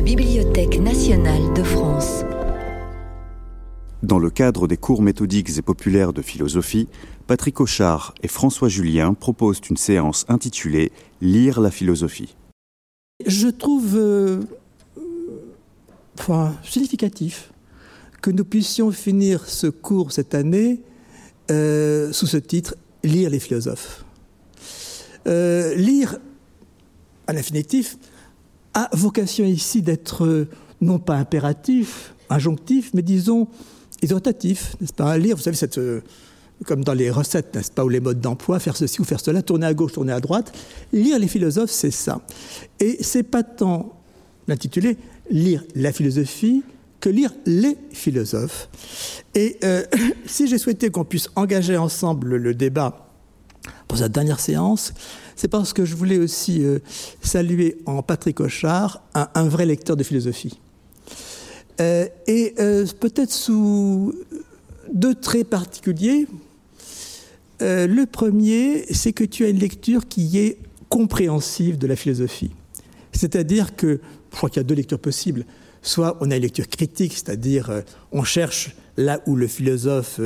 la Bibliothèque nationale de France. Dans le cadre des cours méthodiques et populaires de philosophie, Patrick Auchard et François Julien proposent une séance intitulée Lire la philosophie. Je trouve euh, enfin, significatif que nous puissions finir ce cours cette année euh, sous ce titre Lire les philosophes. Euh, lire, à l'infinitif, a vocation ici d'être euh, non pas impératif, injonctif, mais disons exhortatif, n'est-ce pas Lire, vous savez, cette, euh, comme dans les recettes, n'est-ce pas, ou les modes d'emploi, faire ceci ou faire cela, tourner à gauche, tourner à droite. Lire les philosophes, c'est ça. Et c'est pas tant l'intitulé lire la philosophie que lire les philosophes. Et euh, si j'ai souhaité qu'on puisse engager ensemble le débat pour cette dernière séance, c'est parce que je voulais aussi euh, saluer en Patrick Auchard un, vrai lecteur de philosophie. Euh, et euh, peut-être sous deux traits particuliers. Le premier, c'est que tu as une lecture qui est compréhensive de la philosophie. C'est-à-dire que, je crois qu'il y a deux lectures possibles. Soit on a une lecture critique, c'est-à-dire on cherche là où le philosophe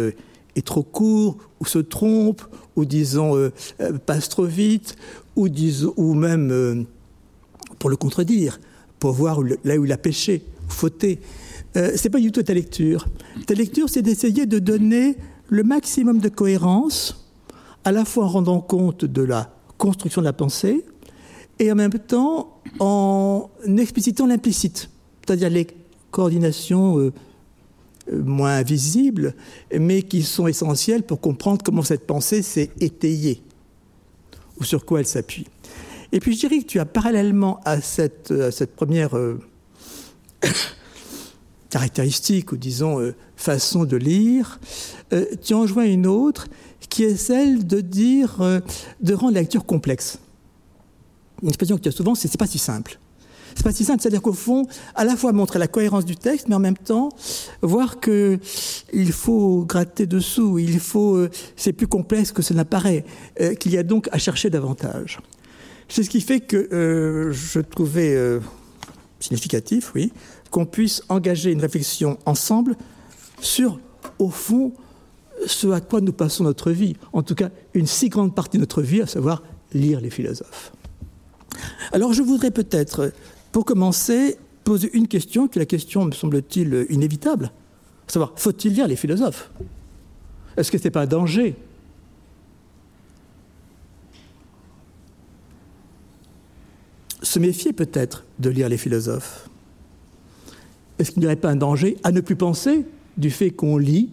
est trop court, ou se trompe, ou disons euh, passe trop vite, ou, disons, ou même euh, pour le contredire, pour voir là où il a péché, fauté. Euh, c'est pas du tout ta lecture. Ta lecture, c'est d'essayer de donner le maximum de cohérence, à la fois en rendant compte de la construction de la pensée, et en même temps en explicitant l'implicite, c'est-à-dire les coordinations euh, moins visibles, mais qui sont essentielles pour comprendre comment cette pensée s'est étayée, ou sur quoi elle s'appuie. Et puis je dirais que tu as parallèlement à cette, première euh, caractéristique, ou disons euh, façon de lire, euh, tu en joins une autre qui est celle de dire, de rendre la lecture complexe. Une expression que tu as souvent, c'est c'est pas si simple. C'est pas si simple, c'est-à-dire qu'au fond, à la fois montrer la cohérence du texte, mais en même temps voir que il faut gratter dessous, il faut, euh, c'est plus complexe que ça n'apparaît, euh, qu'il y a donc à chercher davantage. C'est ce qui fait que euh, je trouvais significatif, oui, qu'on puisse engager une réflexion ensemble sur, au fond, ce à quoi nous passons notre vie, en tout cas une si grande partie de notre vie, à savoir lire les philosophes. Alors je voudrais peut-être, pour commencer, poser une question, qui est la question, me semble-t-il, inévitable, savoir, faut-il lire les philosophes? Est-ce que ce n'est pas un danger? Se méfier peut-être de lire les philosophes? Est-ce qu'il n'y aurait pas un danger à ne plus penser du fait qu'on lit,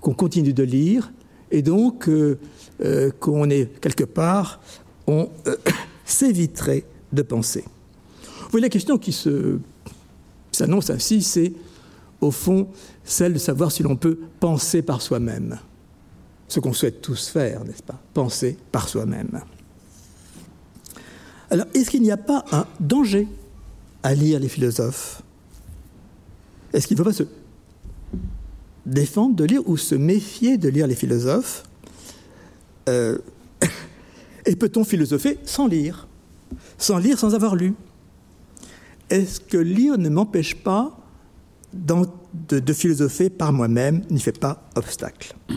qu'on continue de lire, et donc euh, euh, qu'on est quelque part, on euh, s'éviterait de penser? Voyez, la question qui s'annonce ainsi, c'est au fond celle de savoir si l'on peut penser par soi-même. Ce qu'on souhaite tous faire, n'est-ce pas? Penser par soi-même. Alors, est-ce qu'il n'y a pas un danger à lire les philosophes? Est-ce qu'il ne faut pas se défendre de lire ou se méfier de lire les philosophes? Euh, Et peut-on philosopher sans lire? Sans lire, sans avoir lu? Est-ce que lire ne m'empêche pas de, philosopher par moi-même, n'y fait pas obstacle Vous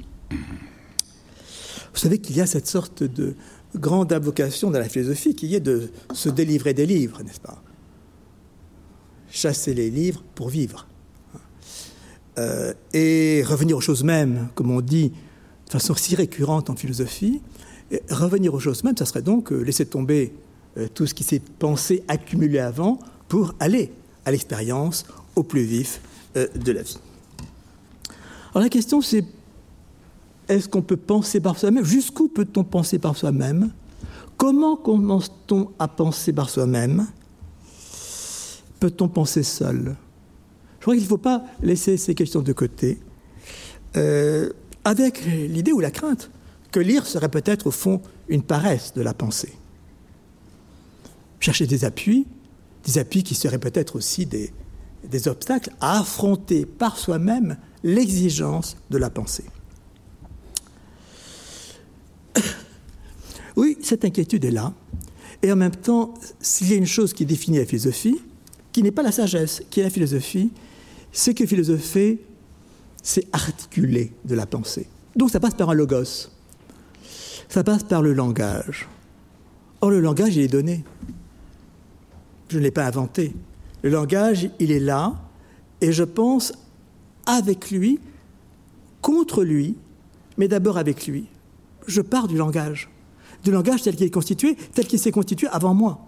savez qu'il y a cette sorte de grande invocation dans la philosophie qui est de se délivrer des livres, n'est-ce pas? Chasser les livres pour vivre. Euh, et revenir aux choses mêmes, comme on dit de façon si récurrente en philosophie, revenir aux choses mêmes, ça serait donc euh, laisser tomber euh, tout ce qui s'est pensé, accumulé avant, pour aller à l'expérience, au plus vif euh, de la vie. Alors la question c'est, est-ce qu'on peut penser par soi-même? Jusqu'où peut-on penser par soi-même? Comment commence-t-on à penser par soi-même? Peut-on penser seul? Je crois qu'il ne faut pas laisser ces questions de côté, euh, avec l'idée ou la crainte que lire serait peut-être au fond une paresse de la pensée. Chercher des appuis, appuis qui seraient peut-être aussi des, des obstacles à affronter par soi-même l'exigence de la pensée. Oui, cette inquiétude est là. Et en même temps, s'il y a une chose qui définit la philosophie, qui n'est pas la sagesse, qui est la philosophie, c'est que philosopher, c'est articuler de la pensée. Donc ça passe par un logos. Ça passe par le langage. Or, le langage, il est donné. Je ne l'ai pas inventé. Le langage, il est là, et je pense avec lui, contre lui, mais d'abord avec lui. Je pars du langage. Du langage tel qu'il est constitué, tel qu'il s'est constitué avant moi,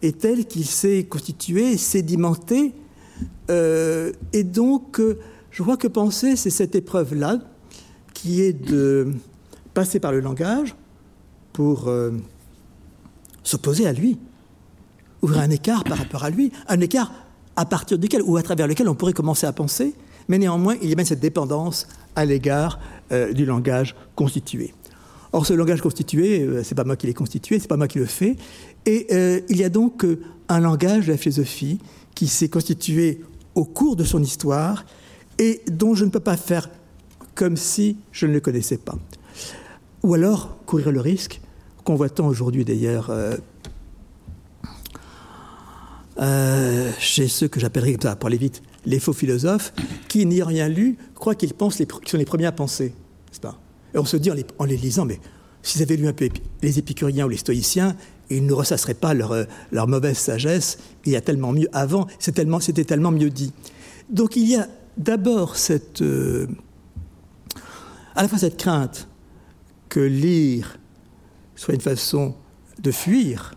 et tel qu'il s'est constitué, sédimenté. Euh, et donc, euh, je crois que penser, c'est cette épreuve-là, qui est de passer par le langage pour euh, s'opposer à lui, ouvrir un écart par rapport à lui, un écart à partir duquel ou à travers lequel on pourrait commencer à penser, mais néanmoins il y a même cette dépendance à l'égard euh, du langage constitué. Or, ce langage constitué, euh, c'est pas moi qui l'ai constitué, c'est pas moi qui le fais, et euh, il y a donc un langage de la philosophie qui s'est constitué au cours de son histoire et dont je ne peux pas faire comme si je ne le connaissais pas. Ou alors courir le risque qu'on voit tant aujourd'hui d'ailleurs euh, chez ceux que j'appellerais, pour aller vite, les faux philosophes, qui, n'ayant rien lu, croient qu'ils pensent les, sont les premiers à penser. Pas? Et on se dit en les, lisant, mais s'ils avaient lu un peu les épicuriens ou les stoïciens, ils ne ressasseraient pas leur, euh, leur mauvaise sagesse. Il y a tellement mieux avant, c'était tellement, mieux dit. Donc il y a d'abord cette, euh, cette crainte que lire soit une façon de fuir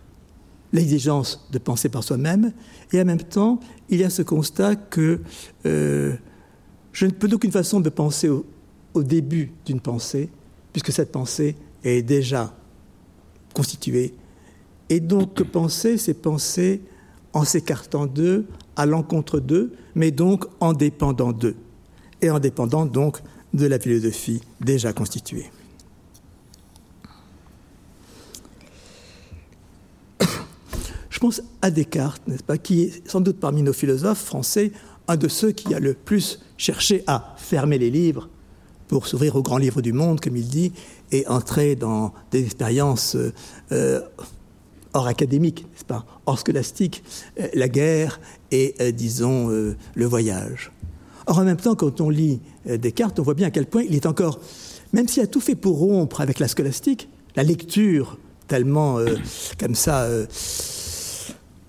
l'exigence de penser par soi-même, et en même temps, il y a ce constat que euh, je ne peux d'aucune façon de penser au, début d'une pensée, puisque cette pensée est déjà constituée. Et donc, penser, c'est penser en s'écartant d'eux, à l'encontre d'eux, mais donc en dépendant d'eux, et en dépendant donc de la philosophie déjà constituée. Je pense à Descartes, n'est-ce pas, qui est sans doute parmi nos philosophes français un de ceux qui a le plus cherché à fermer les livres pour s'ouvrir aux grands livres du monde, comme il dit, et entrer dans des expériences euh, hors académiques, n'est-ce pas, hors scolastiques, euh, la guerre et, euh, disons, le voyage. Or, en même temps, quand on lit Descartes, on voit bien à quel point il est encore, même s'il a tout fait pour rompre avec la scolastique, la lecture tellement comme ça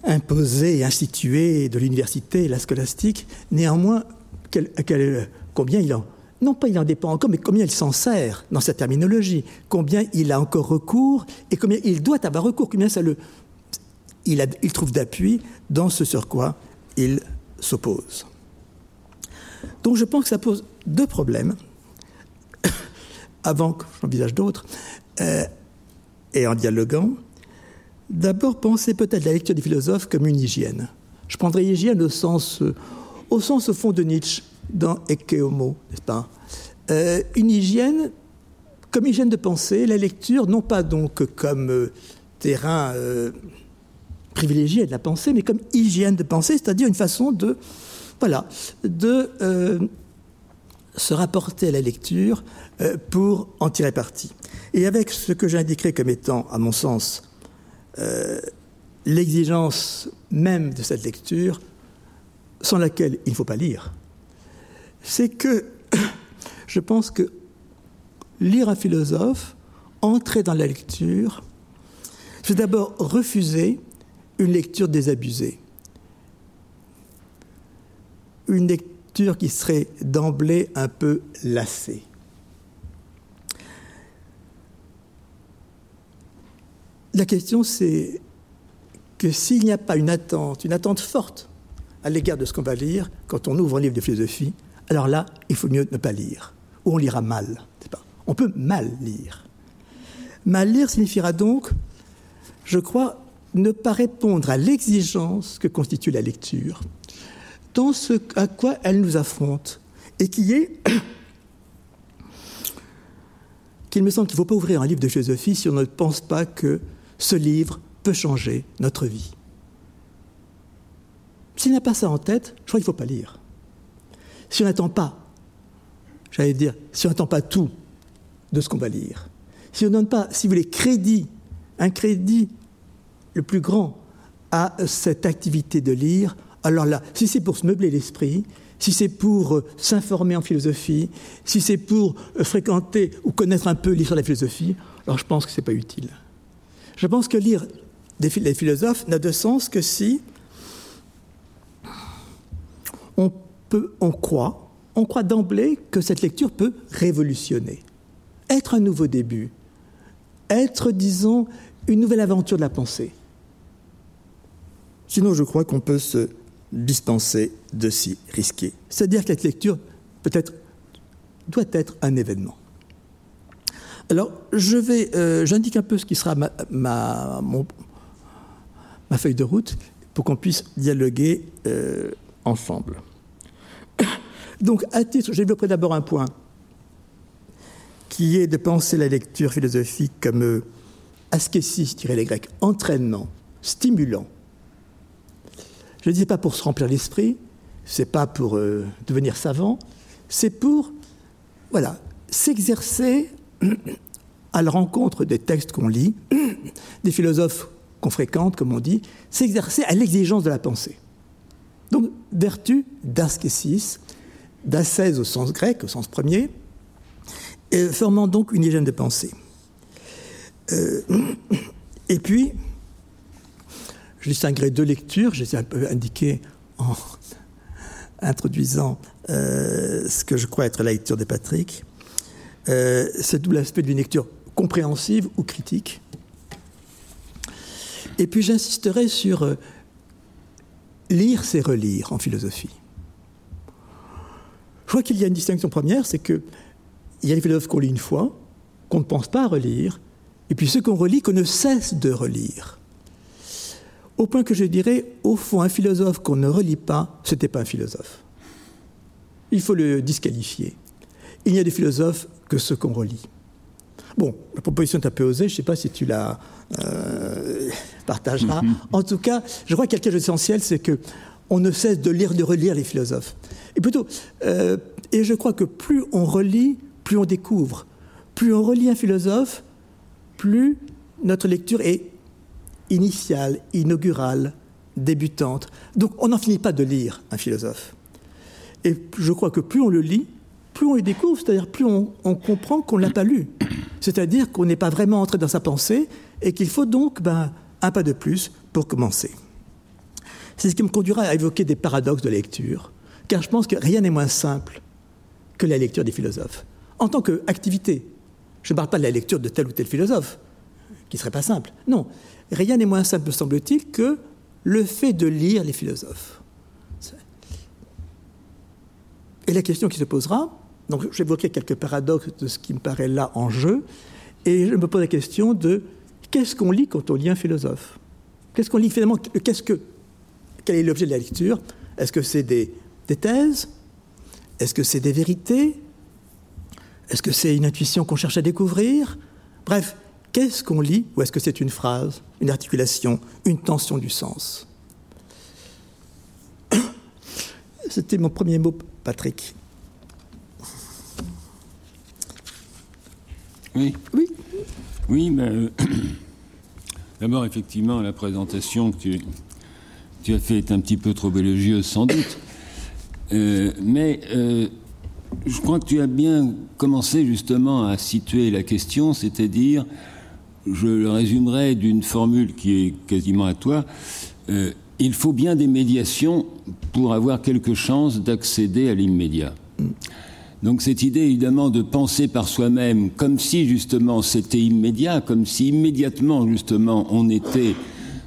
imposé et institué de l'université, la scolastique, néanmoins, combien il en, non pas il en dépend encore, mais combien il s'en sert dans sa terminologie, combien il a encore recours et combien il doit avoir recours, combien ça le, il, il trouve d'appui dans ce sur quoi il s'oppose. Donc je pense que ça pose deux problèmes, avant que j'envisage d'autres, euh, et en dialoguant. D'abord, penser peut-être la lecture des philosophes comme une hygiène. Je prendrais hygiène au sens, euh, au sens fond de Nietzsche dans Ecce Homo, n'est-ce pas? Euh, Une hygiène comme hygiène de pensée, la lecture, non pas donc comme euh, terrain privilégié de la pensée, mais comme hygiène de pensée, c'est-à-dire une façon de, voilà, de se rapporter à la lecture pour en tirer parti. Et avec ce que j'indiquerai comme étant, à mon sens, euh, l'exigence même de cette lecture, sans laquelle il ne faut pas lire, c'est que je pense que lire un philosophe, entrer dans la lecture, c'est d'abord refuser une lecture désabusée, une lecture qui serait d'emblée un peu lassée. La question, c'est que s'il n'y a pas une attente, une attente forte à l'égard de ce qu'on va lire, quand on ouvre un livre de philosophie, alors là, il faut mieux ne pas lire, ou on lira mal. On peut mal lire. Mal lire signifiera donc, je crois, ne pas répondre à l'exigence que constitue la lecture, dans ce à quoi elle nous affronte, et qui est qu'il me semble qu'il ne faut pas ouvrir un livre de philosophie si on ne pense pas que ce livre peut changer notre vie. S'il n'a pas ça en tête, je crois qu'il ne faut pas lire. Si on n'attend pas, j'allais dire, si on n'attend pas tout de ce qu'on va lire, si on ne donne pas, si vous voulez, crédit, un crédit le plus grand à cette activité de lire, Alors là, si c'est pour se meubler l'esprit, si c'est pour euh, s'informer en philosophie, si c'est pour euh, fréquenter ou connaître un peu l'histoire de la philosophie, alors je pense que ce n'est pas utile. Je pense que lire des, philosophes n'a de sens que si on, peut, on croit, on croit d'emblée que cette lecture peut révolutionner, être un nouveau début, être, disons, une nouvelle aventure de la pensée. Sinon, je crois qu'on peut se dispenser de s'y risquer. C'est-à-dire que cette lecture peut-être doit être un événement. Alors, je vais, euh, j'indique un peu ce qui sera ma, feuille de route pour qu'on puisse dialoguer euh, ensemble. Donc, à titre, je développerai d'abord un point qui est de penser la lecture philosophique comme euh, askésis, dirait les Grecs, entraînement, stimulant, je ne dis pas pour se remplir l'esprit, c'est pas pour euh, devenir savant, c'est pour voilà, s'exercer à la rencontre des textes qu'on lit, des philosophes qu'on fréquente, comme on dit, s'exercer à l'exigence de la pensée. Donc, vertu d'askesis, d'ascèse au sens grec, au sens premier, et formant donc une hygiène de pensée. Euh, et puis, je distinguerai deux lectures, je les un peu indiquées en introduisant euh, ce que je crois être la lecture de Patrick. Euh, c'est tout l'aspect d'une lecture compréhensive ou critique. Et puis j'insisterai sur euh, lire, c'est relire en philosophie. Je crois qu'il y a une distinction première, c'est qu'il y a les philosophes qu'on lit une fois, qu'on ne pense pas à relire, et puis ceux qu'on relit, qu'on ne cesse de relire. Au point que je dirais, au fond, un philosophe qu'on ne relit pas, ce n'était pas un philosophe. Il faut le disqualifier. Il n'y a des philosophes que ceux qu'on relit. Bon, la proposition est un peu osée, je ne sais pas si tu la euh, partageras. En tout cas, je crois qu'il y a quelque chose d'essentiel, c'est que on ne cesse de lire, de relire les philosophes. Et plutôt, euh, et je crois que plus on relit, plus on découvre. Plus on relit un philosophe, plus notre lecture est initiale, inaugurale, débutante. Donc on n'en finit pas de lire un philosophe. Et je crois que plus on le lit, plus on le découvre, c'est-à-dire plus on, comprend qu'on ne l'a pas lu. C'est-à-dire qu'on n'est pas vraiment entré dans sa pensée et qu'il faut donc ben, un pas de plus pour commencer. C'est ce qui me conduira à évoquer des paradoxes de lecture, car je pense que rien n'est moins simple que la lecture des philosophes. En tant qu'activité, je ne parle pas de la lecture de tel ou tel philosophe, qui ne serait pas simple. Non, rien n'est moins simple, semble-t-il, que le fait de lire les philosophes. Et la question qui se posera, donc j'évoquais quelques paradoxes de ce qui me paraît là en jeu, et je me pose la question de qu'est-ce qu'on lit quand on lit un philosophe? Qu'est-ce qu'on lit finalement? Que quel est l'objet de la lecture? Est-ce que c'est des, des thèses? Est-ce que c'est des vérités? Est-ce que c'est une intuition qu'on cherche à découvrir? Bref, Qu'est-ce qu'on lit? Ou est-ce que c'est une phrase, une articulation, une tension du sens? C'était mon premier mot, Patrick. Oui. Oui. Euh, d'abord, effectivement, la présentation que tu, tu, as faite est un petit peu trop élogieuse, sans doute. Euh, mais euh, je crois que tu as bien commencé justement à situer la question, c'est-à-dire je le résumerai d'une formule qui est quasiment à toi. Il faut bien des médiations pour avoir quelque chance d'accéder à l'immédiat. Donc cette idée évidemment de penser par soi-même comme si justement c'était immédiat, comme si immédiatement justement on était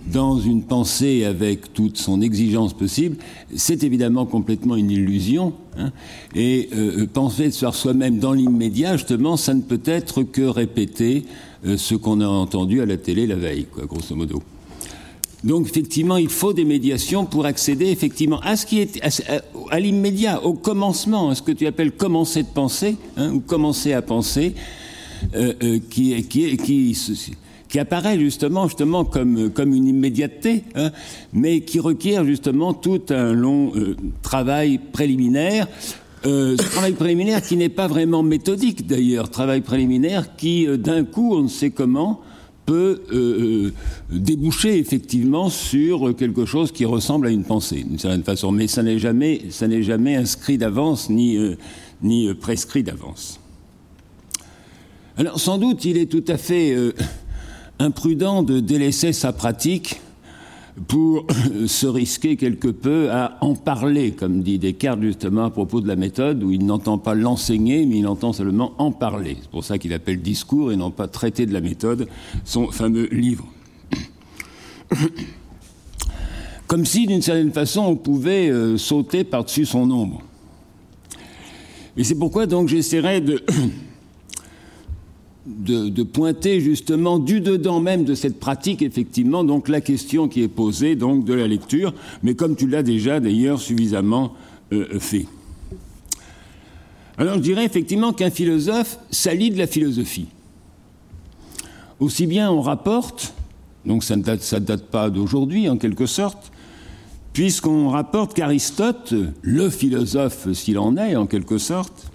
dans une pensée avec toute son exigence possible, c'est évidemment complètement une illusion. Hein. Et euh, penser par soi-même dans l'immédiat, justement, ça ne peut être que répéter euh, ce qu'on a entendu à la télé la veille, quoi, grosso modo. Donc effectivement, il faut des médiations pour accéder effectivement à ce qui est à, l'immédiat, au commencement, à ce que tu appelles commencer de penser, hein, ou commencer à penser, euh, euh, qui, qui, qui, qui, apparaît justement, justement comme, comme une immédiateté, hein, mais qui requiert justement tout un long travail préliminaire euh, travail préliminaire qui n'est pas vraiment méthodique d'ailleurs, travail préliminaire qui, euh, d'un coup, on ne sait comment, peut euh, déboucher effectivement sur quelque chose qui ressemble à une pensée, d'une certaine façon. Mais ça n'est jamais, jamais inscrit d'avance ni, ni prescrit d'avance. Alors sans doute, il est tout à fait imprudent de délaisser sa pratique pour se risquer quelque peu à en parler, comme dit Descartes justement à propos de la méthode, où il n'entend pas l'enseigner, mais il entend seulement en parler. C'est pour ça qu'il appelle discours et non pas traité de la méthode, son fameux livre. Comme si, d'une certaine façon, on pouvait euh, sauter par-dessus son ombre. Et c'est pourquoi donc j'essaierai de de, pointer justement du dedans même de cette pratique, effectivement, donc la question qui est posée donc de la lecture, mais comme tu l'as déjà d'ailleurs suffisamment euh, fait. Alors je dirais effectivement qu'un philosophe s'allie de la philosophie. Aussi bien on rapporte, donc ça ne date, date pas d'aujourd'hui en quelque sorte, puisqu'on rapporte qu'Aristote, le philosophe s'il en est en quelque sorte,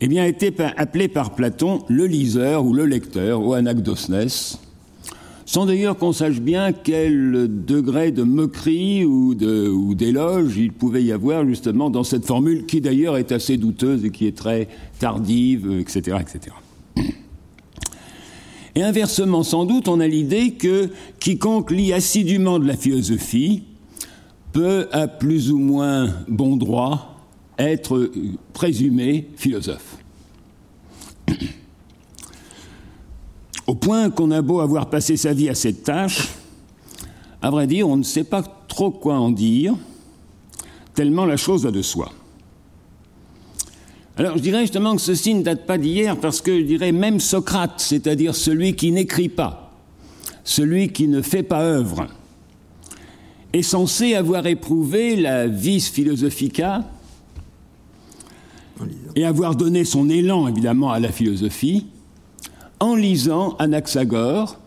eh bien, été appelé par Platon le liseur ou le lecteur, ou anagdosnes, sans d'ailleurs qu'on sache bien quel degré de moquerie ou d'éloge il pouvait y avoir justement dans cette formule qui d'ailleurs est assez douteuse et qui est très tardive, etc. etc. Et inversement, sans doute, on a l'idée que quiconque lit assidûment de la philosophie peut, à plus ou moins bon droit, être présumé philosophe. Au point qu'on a beau avoir passé sa vie à cette tâche, à vrai dire, on ne sait pas trop quoi en dire, tellement la chose va de soi. Alors je dirais justement que ceci ne date pas d'hier parce que je dirais même Socrate, c'est-à-dire celui qui n'écrit pas, celui qui ne fait pas œuvre, est censé avoir éprouvé la vis philosophica et avoir donné son élan évidemment à la philosophie en lisant Anaxagore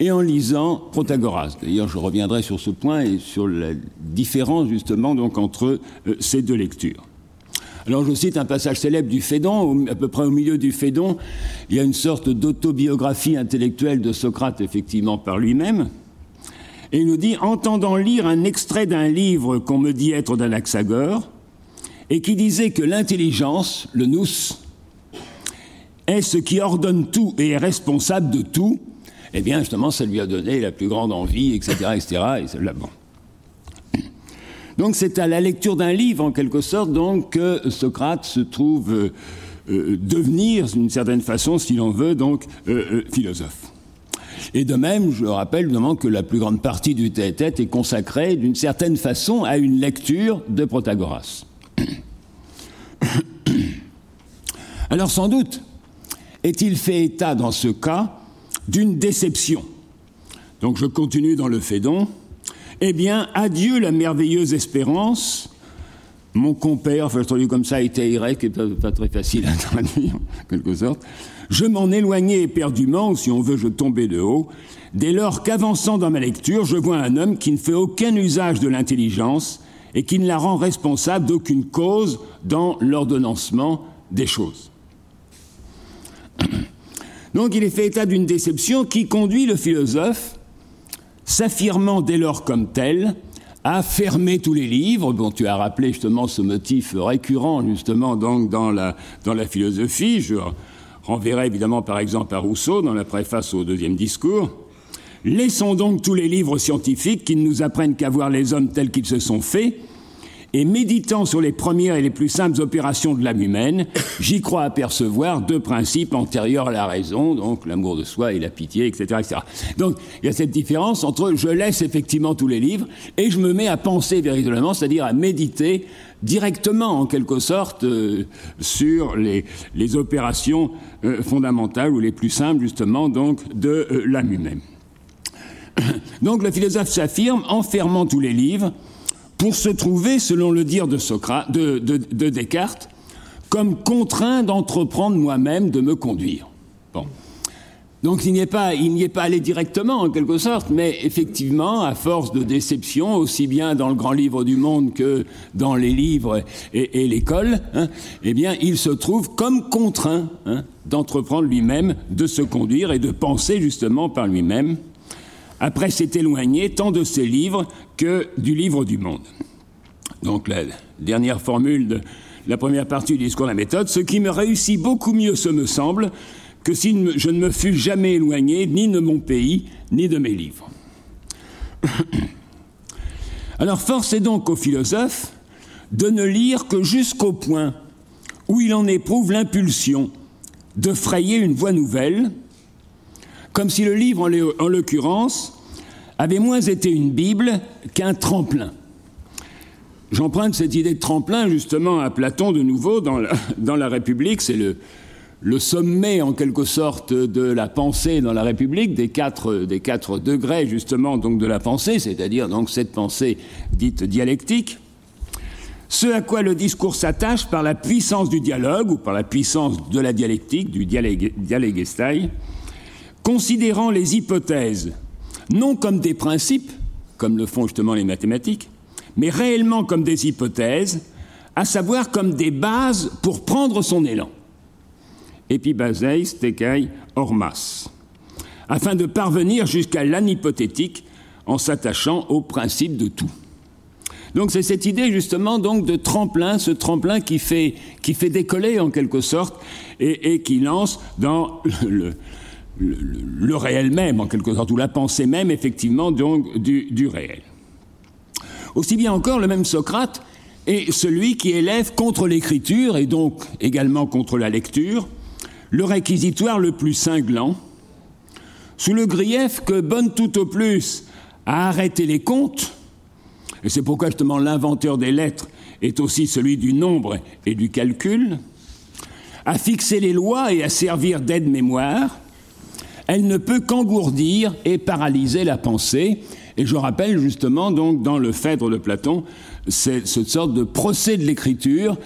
et en lisant Protagoras. D'ailleurs, je reviendrai sur ce point et sur la différence justement donc entre euh, ces deux lectures. Alors je cite un passage célèbre du Phédon, à peu près au milieu du Phédon, il y a une sorte d'autobiographie intellectuelle de Socrate, effectivement, par lui-même, et il nous dit, entendant lire un extrait d'un livre qu'on me dit être d'Anaxagore, et qui disait que l'intelligence, le nous, est ce qui ordonne tout et est responsable de tout, eh bien, justement, ça lui a donné la plus grande envie, etc., etc., et là, bon. Donc, c'est à la lecture d'un livre, en quelque sorte, donc, que Socrate se trouve euh, euh, devenir, d'une certaine façon, si l'on veut, donc, euh, philosophe. Et de même, je rappelle que la plus grande partie du tête-tête est consacrée, d'une certaine façon, à une lecture de Protagoras. Alors sans doute est-il fait état dans ce cas d'une déception. Donc je continue dans le Fédon. Eh bien, adieu la merveilleuse espérance. Mon compère, enfin je traduis comme ça, était Y, et pas, pas très facile à traduire, en quelque sorte. Je m'en éloignais éperdument, ou si on veut, je tombais de haut, dès lors qu'avançant dans ma lecture, je vois un homme qui ne fait aucun usage de l'intelligence et qui ne la rend responsable d'aucune cause dans l'ordonnancement des choses. Donc il est fait état d'une déception qui conduit le philosophe, s'affirmant dès lors comme tel, à fermer tous les livres. Bon, tu as rappelé justement ce motif récurrent justement donc dans la, dans la philosophie. Je renverrai évidemment par exemple à Rousseau dans la préface au deuxième discours. Laissons donc tous les livres scientifiques qui ne nous apprennent qu'à voir les hommes tels qu'ils se sont faits et méditant sur les premières et les plus simples opérations de l'âme humaine, j'y crois apercevoir deux principes antérieurs à la raison, donc l'amour de soi et la pitié, etc., etc. Donc il y a cette différence entre je laisse effectivement tous les livres et je me mets à penser véritablement, c'est-à-dire à méditer directement en quelque sorte euh, sur les, les opérations euh, fondamentales ou les plus simples justement donc de euh, l'âme humaine. Donc le philosophe s'affirme en fermant tous les livres pour se trouver, selon le dire de, Socrate, de, Descartes, comme contraint d'entreprendre moi-même de me conduire. Donc il n'y est pas, il n'y est pas allé directement en quelque sorte, mais effectivement, à force de déception, aussi bien dans le grand livre du monde que dans les livres et, l'école, hein, eh bien, il se trouve comme contraint hein, d'entreprendre lui-même, de se conduire et de penser justement par lui-même. Après s'est éloigné tant de ses livres que du livre du monde. Donc la dernière formule de la première partie du discours de la méthode, ce qui me réussit beaucoup mieux, ce me semble, que si je ne me fus jamais éloigné ni de mon pays, ni de mes livres. Alors force est donc aux philosophes de ne lire que jusqu'au point où il en éprouve l'impulsion de frayer une voie nouvelle, comme si le livre, en l'occurrence, avait moins été une Bible qu'un tremplin. J'emprunte cette idée de tremplin justement à Platon de nouveau dans la, République, c'est le, sommet en quelque sorte de la pensée dans la République, des quatre, degrés justement de la pensée, c'est-à-dire donc cette pensée dite dialectique, ce à quoi le discours s'attache par la puissance du dialogue ou par la puissance de la dialectique, du dialégestai, considérant les hypothèses non comme des principes, comme le font justement les mathématiques, mais réellement comme des hypothèses, à savoir comme des bases pour prendre son élan epibaseis tekai ormas, afin de parvenir jusqu'à l'anhypothétique en s'attachant au principe de tout. Donc c'est cette idée justement donc de tremplin, ce tremplin qui fait, qui fait décoller en quelque sorte et, qui lance dans le, le, réel même en quelque sorte, ou la pensée même effectivement donc du, du réel. Aussi bien encore le même Socrate est celui qui élève contre l'écriture et donc également contre la lecture le réquisitoire le plus cinglant, sous le grief que bonne tout au plus a arrêté les comptes, et c'est pourquoi justement l'inventeur des lettres est aussi celui du nombre et du calcul, à fixer les lois et à servir d'aide-mémoire, elle ne peut qu'engourdir et paralyser la pensée. Et je rappelle justement donc dans le Phèdre de Platon cette sorte de procès de l'écriture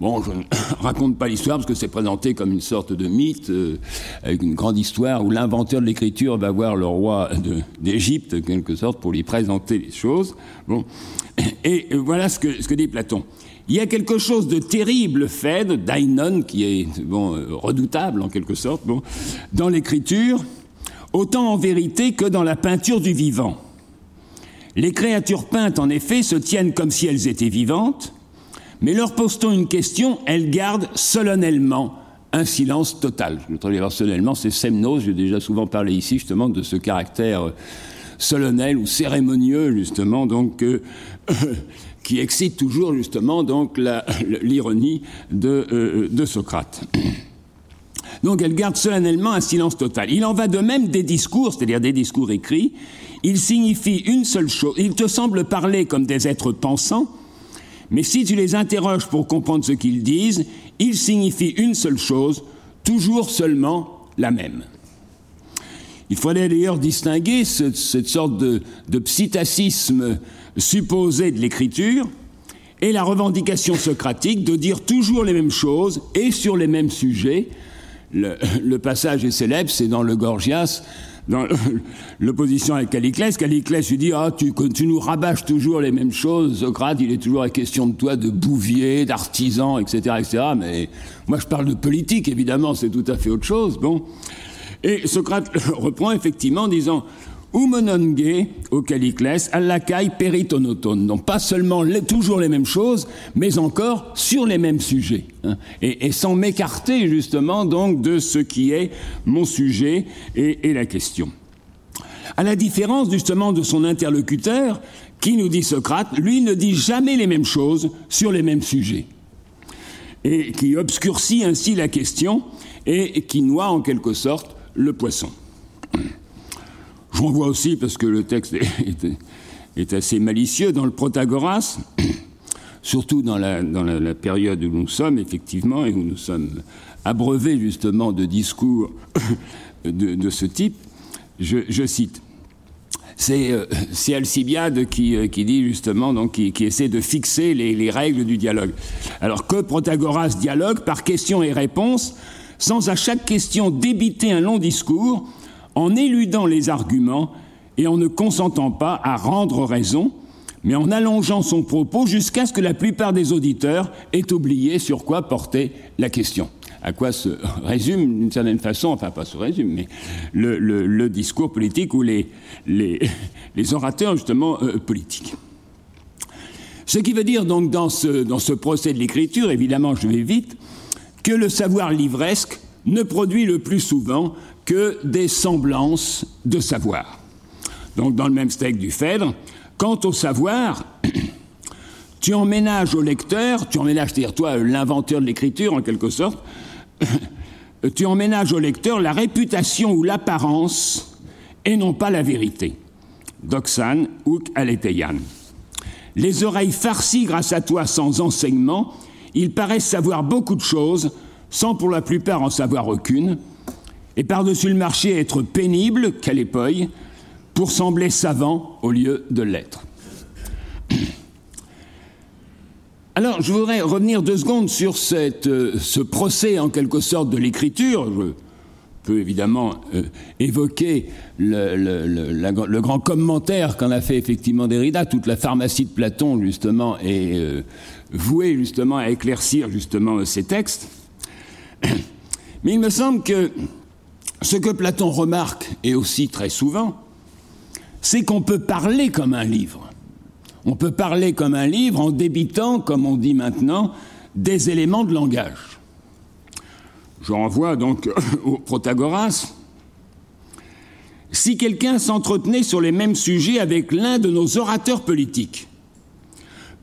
Bon, je ne raconte pas l'histoire parce que c'est présenté comme une sorte de mythe, euh, avec une grande histoire où l'inventeur de l'écriture va voir le roi d'Égypte, quelque sorte, pour lui présenter les choses. Bon. Et voilà ce que dit Platon. Il y a quelque chose de terrible fait d'Ainon, qui est bon, euh, redoutable en quelque sorte, bon, dans l'écriture, autant en vérité que dans la peinture du vivant. Les créatures peintes, en effet, se tiennent comme si elles étaient vivantes, mais leur pose-t-on une question, elles gardent solennellement un silence total. Je traduis solennellement, c'est semnos, j'ai déjà souvent parlé ici justement de ce caractère euh, solennel ou cérémonieux justement, donc qui excite toujours justement donc l'ironie de, euh, de Socrate. Donc elles gardent solennellement un silence total. Il en va de même des discours, c'est-à-dire des discours écrits. Ils signifient une seule chose. Ils te semblent parler comme des êtres pensants, mais si tu les interroges pour comprendre ce qu'ils disent, ils signifient une seule chose, toujours seulement la même. Il fallait d'ailleurs distinguer cette sorte de, de supposé de l'écriture et la revendication socratique de dire toujours les mêmes choses et sur les mêmes sujets. Le, passage est célèbre, c'est dans le Gorgias, dans l'opposition avec Caliclès. Caliclès lui dit Ah, tu, tu, nous rabâches toujours les mêmes choses. Socrate, il est toujours la question de toi de bouvier, d'artisan, etc., etc. Mais moi, je parle de politique, évidemment, c'est tout à fait autre chose. Bon. Et Socrate reprend effectivement en disant Umononge au Caliclès, allakai peritonotone. Donc pas seulement toujours les mêmes choses, mais encore sur les mêmes sujets. Hein, et, sans m'écarter justement donc de ce qui est mon sujet et, et la question. À la différence justement de son interlocuteur, qui nous dit Socrate, lui ne dit jamais les mêmes choses sur les mêmes sujets. Et qui obscurcit ainsi la question et qui noie en quelque sorte le poisson. Je renvoie aussi, parce que le texte est, assez malicieux, dans le Protagoras, surtout dans la, période où nous sommes, effectivement, et où nous sommes abreuvés justement de discours de, ce type, je, cite. C'est euh, Alcibiade qui, euh, qui, dit justement, donc, qui, essaie de fixer les, les, règles du dialogue. Alors que Protagoras dialogue par questions et réponses, sans à chaque question débiter un long discours, en éludant les arguments et en ne consentant pas à rendre raison, mais en allongeant son propos jusqu'à ce que la plupart des auditeurs aient oublié sur quoi portait la question. À quoi se résume, d'une certaine façon, enfin pas se résume, mais le, discours politique ou les, les, orateurs justement euh, politiques. Ce qui veut dire donc dans ce, dans ce procès de l'écriture, évidemment je vais vite, que le savoir livresque ne produit le plus souvent que des semblances de savoir. Donc dans le même steak du Phèdre, quant au savoir, tu emménages au lecteur, tu emménages, c'est-à-dire toi, l'inventeur de l'écriture en quelque sorte, tu emménages au lecteur la réputation ou l'apparence et non pas la vérité. Doxan ou aletheyan. Les oreilles farcies grâce à toi sans enseignement, ils paraissent savoir beaucoup de choses, sans pour la plupart en savoir aucune, et par-dessus le marché être pénible, épeuille, pour sembler savant au lieu de l'être. Alors, je voudrais revenir deux secondes sur euh, ce procès en quelque sorte de l'écriture. Je peux évidemment euh, évoquer le, grand commentaire qu'en a fait effectivement Derrida. Toute la pharmacie de Platon, justement, est euh, vouée justement à éclaircir justement ces textes. Mais il me semble que ce que Platon remarque, et aussi très souvent, c'est qu'on peut parler comme un livre. On peut parler comme un livre en débitant, comme on dit maintenant, des éléments de langage. Je renvoie donc au Protagoras. Si quelqu'un s'entretenait sur les mêmes sujets avec l'un de nos orateurs politiques,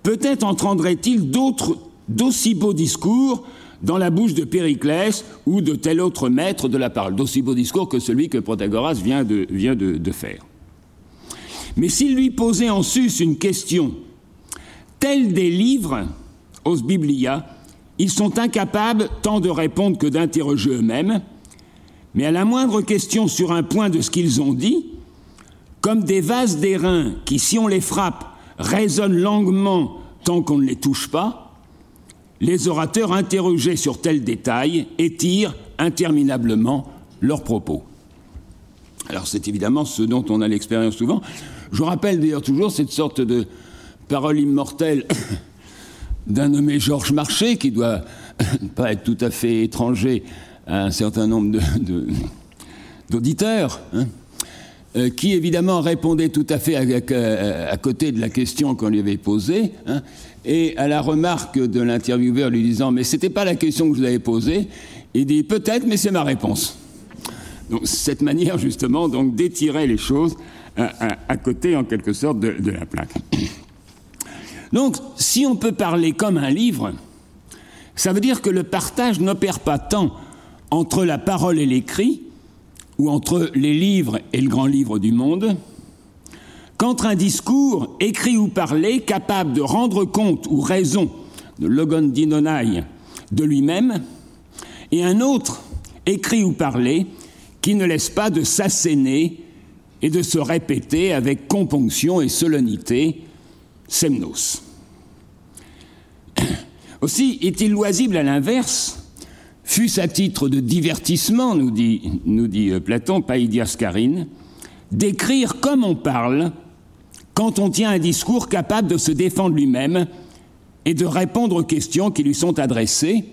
peut-être entendrait-il d'autres d'aussi beaux discours dans la bouche de Périclès ou de tel autre maître de la parole, d'aussi beaux discours que celui que Protagoras vient de, faire. Mais s'il lui posait en sus une question, telle des livres, os biblia, ils sont incapables tant de répondre que d'interroger eux-mêmes, mais à la moindre question sur un point de ce qu'ils ont dit, comme des vases d'airain qui, si on les frappe, résonnent longuement tant qu'on ne les touche pas, les orateurs interrogés sur tel détail étirent interminablement leurs propos. Alors c'est évidemment ce dont on a l'expérience souvent. Je rappelle d'ailleurs toujours cette sorte de parole immortelle d'un nommé Georges Marchais, qui doit pas être tout à fait étranger à un certain nombre d'auditeurs, hein, euh, qui évidemment répondait tout à fait à, côté de la question qu'on lui avait posée, hein, et à la remarque de l'intervieweur lui disant Mais c'était pas la question que je vous avais posée, il dit Peut-être, mais c'est ma réponse. Donc cette manière justement donc d'étirer les choses à, côté en quelque sorte de, de la plaque. Donc si on peut parler comme un livre, ça veut dire que le partage n'opère pas tant entre la parole et l'écrit, ou entre les livres et le grand livre du monde, qu'entre un discours écrit ou parlé capable de rendre compte ou raison de Logon Dinonai de lui-même, et un autre écrit ou parlé qui ne laisse pas de s'asséner et de se répéter avec componction et solennité Semnos. Aussi est-il loisible à l'inverse, fût-ce à titre de divertissement, nous dit, nous dit euh, Platon, Païdiascarine, d'écrire comme on parle quand on tient un discours capable de se défendre lui-même et de répondre aux questions qui lui sont adressées,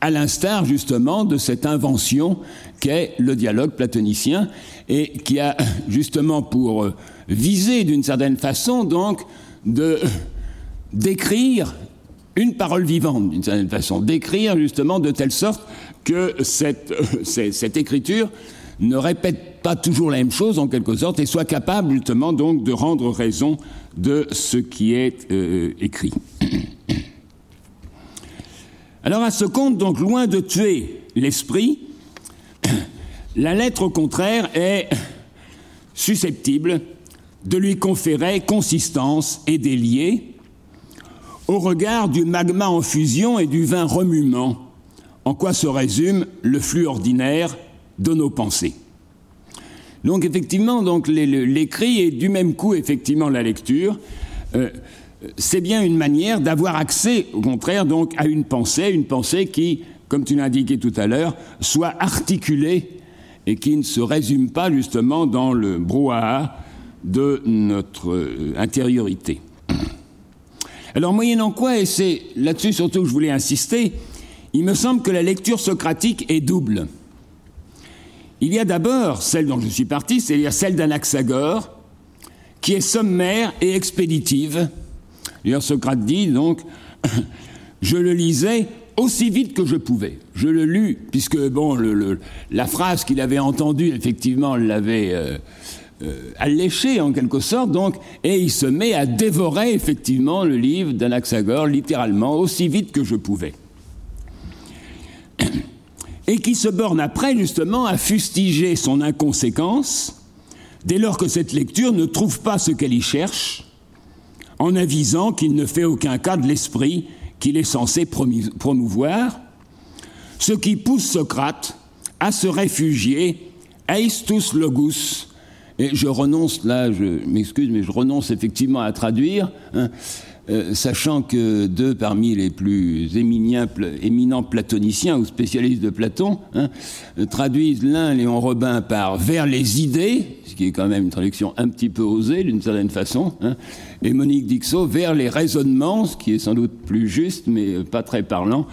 à l'instar justement de cette invention qu'est le dialogue platonicien et qui a justement pour euh, viser d'une certaine façon donc de d'écrire une parole vivante d'une certaine façon, d'écrire justement de telle sorte que cette, euh, cette écriture ne répète pas toujours la même chose en quelque sorte et soit capable justement donc de rendre raison de ce qui est euh, écrit. Alors à ce compte, donc, loin de tuer l'esprit, la lettre au contraire est susceptible de lui conférer consistance et délier au regard du magma en fusion et du vin remuement, en quoi se résume le flux ordinaire de nos pensées. Donc effectivement, donc l'écrit et du même coup effectivement la lecture. Euh, c'est bien une manière d'avoir accès, au contraire, donc, à une pensée, une pensée qui, comme tu l'as indiqué tout à l'heure, soit articulée et qui ne se résume pas justement dans le brouhaha de notre euh, intériorité. Alors, moyennant quoi, et c'est là-dessus surtout que je voulais insister, il me semble que la lecture socratique est double. Il y a d'abord celle dont je suis parti, c'est-à-dire celle d'Anaxagore, qui est sommaire et expéditive. D'ailleurs, Socrate dit donc, je le lisais aussi vite que je pouvais. Je le lus, puisque bon, la phrase qu'il avait entendue, effectivement, l'avait euh, euh, alléché en quelque sorte, donc, et il se met à dévorer effectivement le livre d'Anaxagore, littéralement, aussi vite que je pouvais. Et qui se borne après, justement, à fustiger son inconséquence, dès lors que cette lecture ne trouve pas ce qu'elle y cherche, en avisant qu'il ne fait aucun cas de l'esprit qu'il est censé promouvoir, ce qui pousse Socrate à se réfugier eistus logus. Et je renonce là, je m'excuse, mais je renonce effectivement à traduire. Hein, euh, sachant que deux parmi les plus éminents, platoniciens ou spécialistes de Platon hein, traduisent l'un, Léon Robin, par vers les idées, ce qui est quand même une traduction un petit peu osée d'une certaine façon, hein, et Monique Dixot vers les raisonnements, ce qui est sans doute plus juste, mais pas très parlant.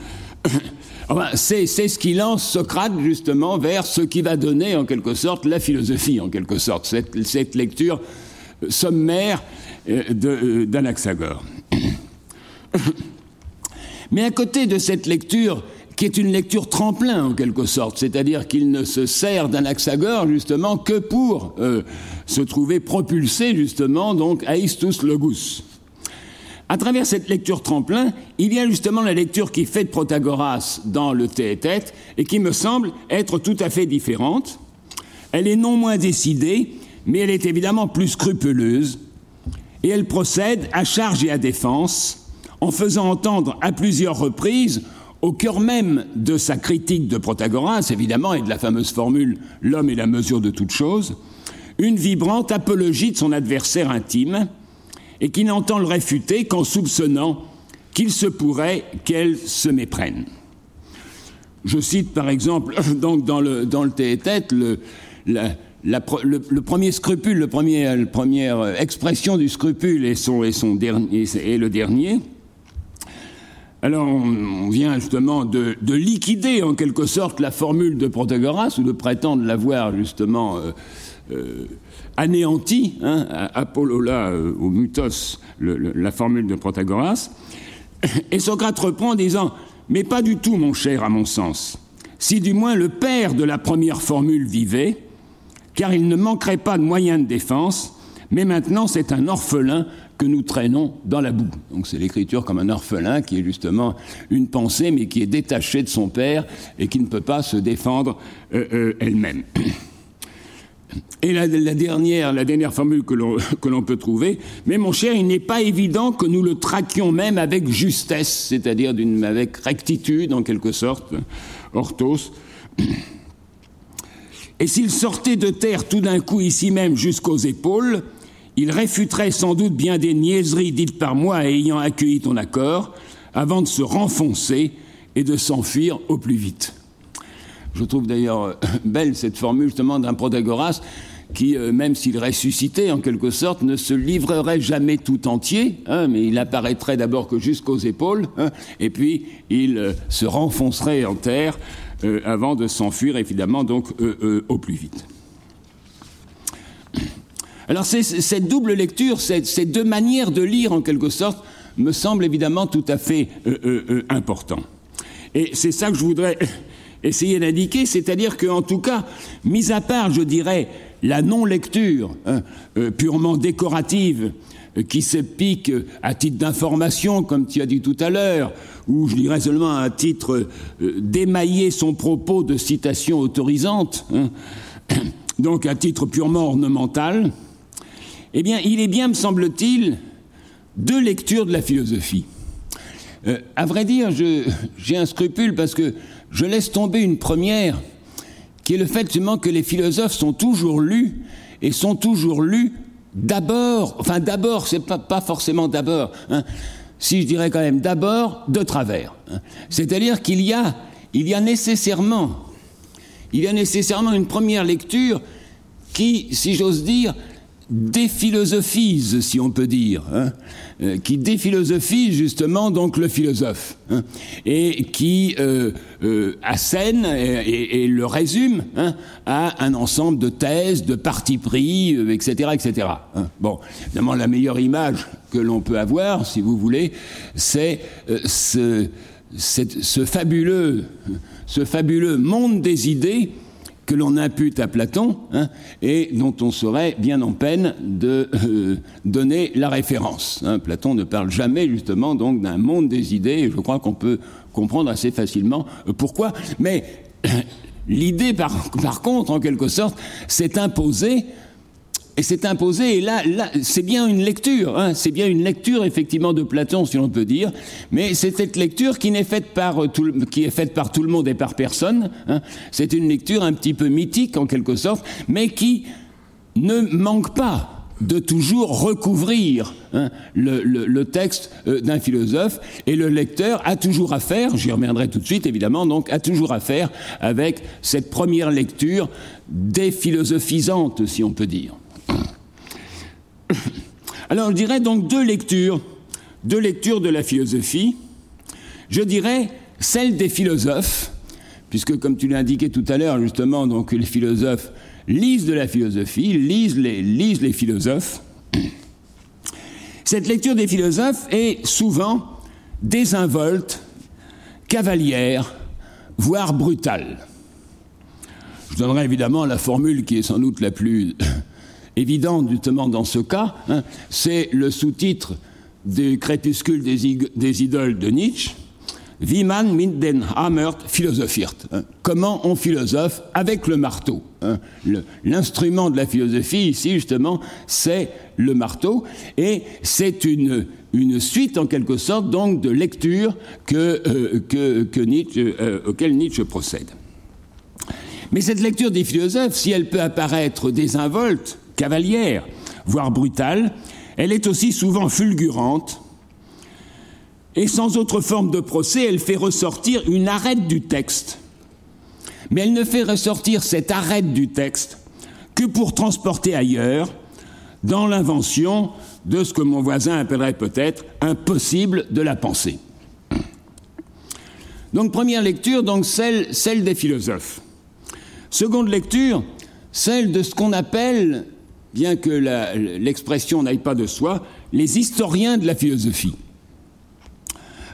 enfin, c'est ce qui lance Socrate justement vers ce qui va donner en quelque sorte la philosophie, en quelque sorte, cette, cette lecture sommaire euh, euh, d'Anaxagore. Mais à côté de cette lecture, qui est une lecture tremplin en quelque sorte, c'est-à-dire qu'il ne se sert d'Anaxagore justement que pour euh, se trouver propulsé justement donc à Istus Logus. À travers cette lecture tremplin, il y a justement la lecture qui fait de Protagoras dans le Théétète et qui me semble être tout à fait différente. Elle est non moins décidée, mais elle est évidemment plus scrupuleuse et elle procède à charge et à défense en faisant entendre à plusieurs reprises, au cœur même de sa critique de Protagoras, évidemment, et de la fameuse formule L'homme est la mesure de toute chose, une vibrante apologie de son adversaire intime, et qui n'entend le réfuter qu'en soupçonnant qu'il se pourrait qu'elle se méprenne. Je cite par exemple, donc dans le, dans le tête le, la, le, premier scrupule, la première expression du scrupule est le dernier. Alors on vient justement de, liquider en quelque sorte la formule de Protagoras ou de prétendre l'avoir justement euh, euh, anéanti, hein, Apollola euh, au Mutos, la formule de Protagoras. Et Socrate reprend en disant Mais pas du tout, mon cher, à mon sens. Si du moins le père de la première formule vivait, car il ne manquerait pas de moyens de défense, mais maintenant c'est un orphelin que nous traînons dans la boue. Donc c'est l'écriture comme un orphelin qui est justement une pensée, mais qui est détachée de son père et qui ne peut pas se défendre euh, euh, elle-même. Et la, la dernière formule que l'on peut trouver, mais mon cher, il n'est pas évident que nous le traquions même avec justesse, c'est-à-dire avec rectitude en quelque sorte, orthos. Et s'il sortait de terre tout d'un coup ici même jusqu'aux épaules, il réfuterait sans doute bien des niaiseries dites par moi ayant accueilli ton accord, avant de se renfoncer et de s'enfuir au plus vite. Je trouve d'ailleurs euh, belle cette formule justement d'un Protagoras qui, euh, même s'il ressuscitait en quelque sorte, ne se livrerait jamais tout entier, hein, mais il apparaîtrait d'abord que jusqu'aux épaules, hein, et puis il euh, se renfoncerait en terre euh, avant de s'enfuir évidemment donc euh, euh, au plus vite. Alors cette double lecture, ces deux manières de lire en quelque sorte, me semblent évidemment tout à fait important. Et c'est ça que je voudrais essayer d'indiquer, c'est-à-dire qu'en tout cas, mis à part, je dirais, la non-lecture hein, purement décorative qui se pique à titre d'information, comme tu as dit tout à l'heure, ou je dirais seulement à titre euh, d'émailler son propos de citation autorisante, hein, donc à titre purement ornemental, eh bien, il est bien, me semble-t-il, deux lectures de la philosophie. Euh, à vrai dire, j'ai un scrupule parce que je laisse tomber une première, qui est le fait que les philosophes sont toujours lus et sont toujours lus d'abord, enfin d'abord, c'est pas, forcément d'abord, hein, si je dirais quand même d'abord de travers. Hein. C'est-à-dire qu'il y a, il y a nécessairement, il y a nécessairement une première lecture qui, si j'ose dire, déphilosophise, si on peut dire, hein, euh, qui déphilosophise justement donc le philosophe, hein, et qui euh, euh, assène et, le résume hein, à un ensemble de thèses, de partis pris, etc., etc. Hein. Bon, évidemment, la meilleure image que l'on peut avoir, si vous voulez, c'est ce, ce, fabuleux, ce fabuleux monde des idées que l'on impute à Platon hein, et dont on serait bien en peine de euh, donner la référence. Hein. Platon ne parle jamais justement donc d'un monde des idées et je crois qu'on peut comprendre assez facilement euh, pourquoi. Mais l'idée par, par contre, en quelque sorte, s'est imposée et c'est imposé, et là, c'est bien une lecture, hein, c'est bien une lecture effectivement de Platon, si l'on peut dire, mais c'est cette lecture qui, euh, est faite par tout le monde et par personne. Hein. c'est une lecture un petit peu mythique en quelque sorte, mais qui ne manque pas de toujours recouvrir hein, le, texte euh, d'un philosophe et le lecteur a toujours à faire, j'y reviendrai tout de suite évidemment, donc a toujours à faire avec cette première lecture déphilosophisante si on peut dire. Alors je dirais donc deux lectures, deux lectures de la philosophie. Je dirais celle des philosophes, puisque comme tu l'as indiqué tout à l'heure, justement, donc les philosophes lisent de la philosophie, lisent les, lisent les philosophes. Cette lecture des philosophes est souvent désinvolte, cavalière, voire brutale. Je donnerai évidemment la formule qui est sans doute la plus évidente justement dans ce cas, hein, c'est le sous-titre du crépuscule des, idoles de Nietzsche, Wie man mit den Hammer philosophiert. Hein. Comment on philosophe avec le marteau. Hein. L'instrument de la philosophie ici, justement, c'est le marteau. Et c'est une, une suite, en quelque sorte, donc, de lecture euh, que, Nietzsche, euh, auquel Nietzsche procède. Mais cette lecture des philosophes, si elle peut apparaître désinvolte, cavalière, voire brutale, elle est aussi souvent fulgurante, et sans autre forme de procès, elle fait ressortir une arête du texte. Mais elle ne fait ressortir cette arête du texte que pour transporter ailleurs, dans l'invention de ce que mon voisin appellerait peut-être impossible de la pensée. Donc première lecture, donc celle, celle des philosophes. Seconde lecture, celle de ce qu'on appelle bien que l'expression n'aille pas de soi, les historiens de la philosophie.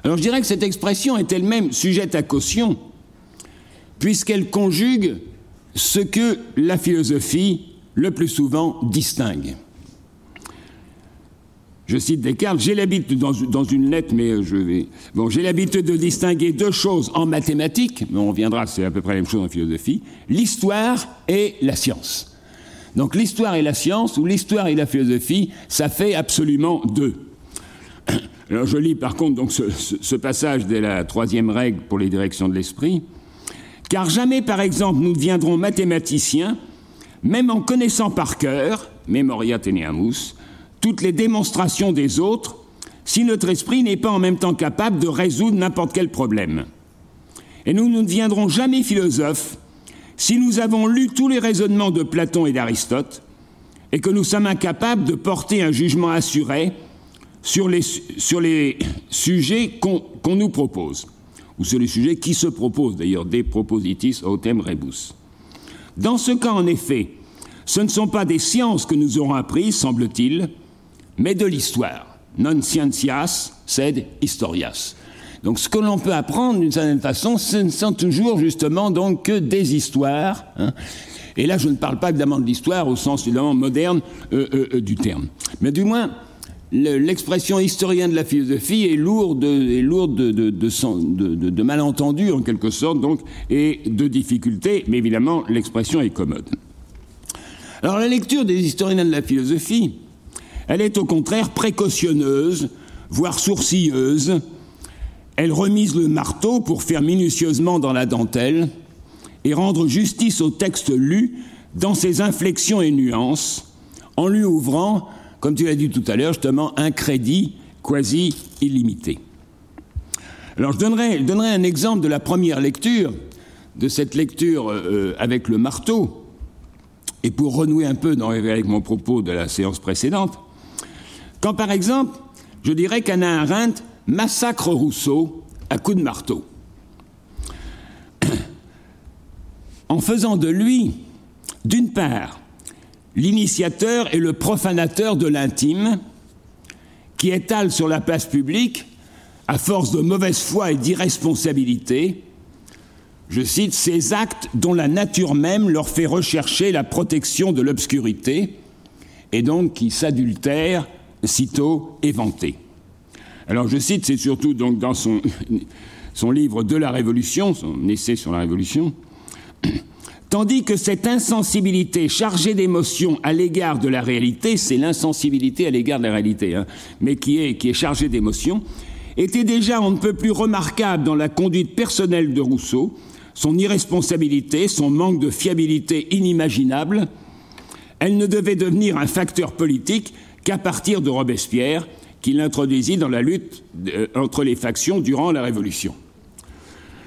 Alors je dirais que cette expression est elle-même sujette à caution, puisqu'elle conjugue ce que la philosophie, le plus souvent, distingue. Je cite Descartes, j'ai l'habitude, dans, une lettre, mais je vais. Bon, j'ai l'habitude de distinguer deux choses en mathématiques, mais on viendra, c'est à peu près la même chose en philosophie l'histoire et la science. Donc l'histoire et la science, ou l'histoire et la philosophie, ça fait absolument deux. Alors je lis par contre donc ce, passage de la troisième règle pour les directions de l'esprit. Car jamais, par exemple, nous deviendrons mathématiciens, même en connaissant par cœur, memoria teneamus, toutes les démonstrations des autres, si notre esprit n'est pas en même temps capable de résoudre n'importe quel problème. Et nous ne deviendrons jamais philosophes si nous avons lu tous les raisonnements de Platon et d'Aristote, et que nous sommes incapables de porter un jugement assuré sur les, sujets qu'on nous propose, ou sur les sujets qui se proposent, d'ailleurs, des propositis autem rebus. Dans ce cas, en effet, ce ne sont pas des sciences que nous aurons apprises, semble-t-il, mais de l'histoire. Non scientias, sed historias. Donc ce que l'on peut apprendre d'une certaine façon, ce ne sont toujours justement donc que des histoires. Hein. Et là, je ne parle pas évidemment de l'histoire au sens évidemment moderne euh, euh, euh, du terme. Mais du moins, l'expression historien de la philosophie est lourde, de, malentendus en quelque sorte, et de difficultés, mais évidemment, l'expression est commode. Alors la lecture des historiens de la philosophie, elle est au contraire précautionneuse, voire sourcilleuse, elle remise le marteau pour faire minutieusement dans la dentelle et rendre justice au texte lu dans ses inflexions et nuances, en lui ouvrant, comme tu l'as dit tout à l'heure, justement, un crédit quasi illimité. Alors je donnerai, un exemple de la première lecture de cette lecture avec le marteau, et pour renouer un peu avec mon propos de la séance précédente, quand par exemple, je dirais qu'Anna Arendt massacre Rousseau à coups de marteau, en faisant de lui, d'une part, l'initiateur et le profanateur de l'intime, qui étale sur la place publique, à force de mauvaise foi et d'irresponsabilité, je cite, ces actes dont la nature même leur fait rechercher la protection de l'obscurité, et donc qui s'adultèrent sitôt éventés. Alors je cite, c'est surtout donc dans son, livre De la Révolution, son essai sur la Révolution, Tandis que cette insensibilité chargée d'émotions à l'égard de la réalité, c'est l'insensibilité à l'égard de la réalité, hein, mais qui est, qui est chargée d'émotions, était déjà on ne peut plus remarquable dans la conduite personnelle de Rousseau, son irresponsabilité, son manque de fiabilité inimaginable, elle ne devait devenir un facteur politique qu'à partir de Robespierre, qu'il introduisit dans la lutte euh, entre les factions durant la Révolution.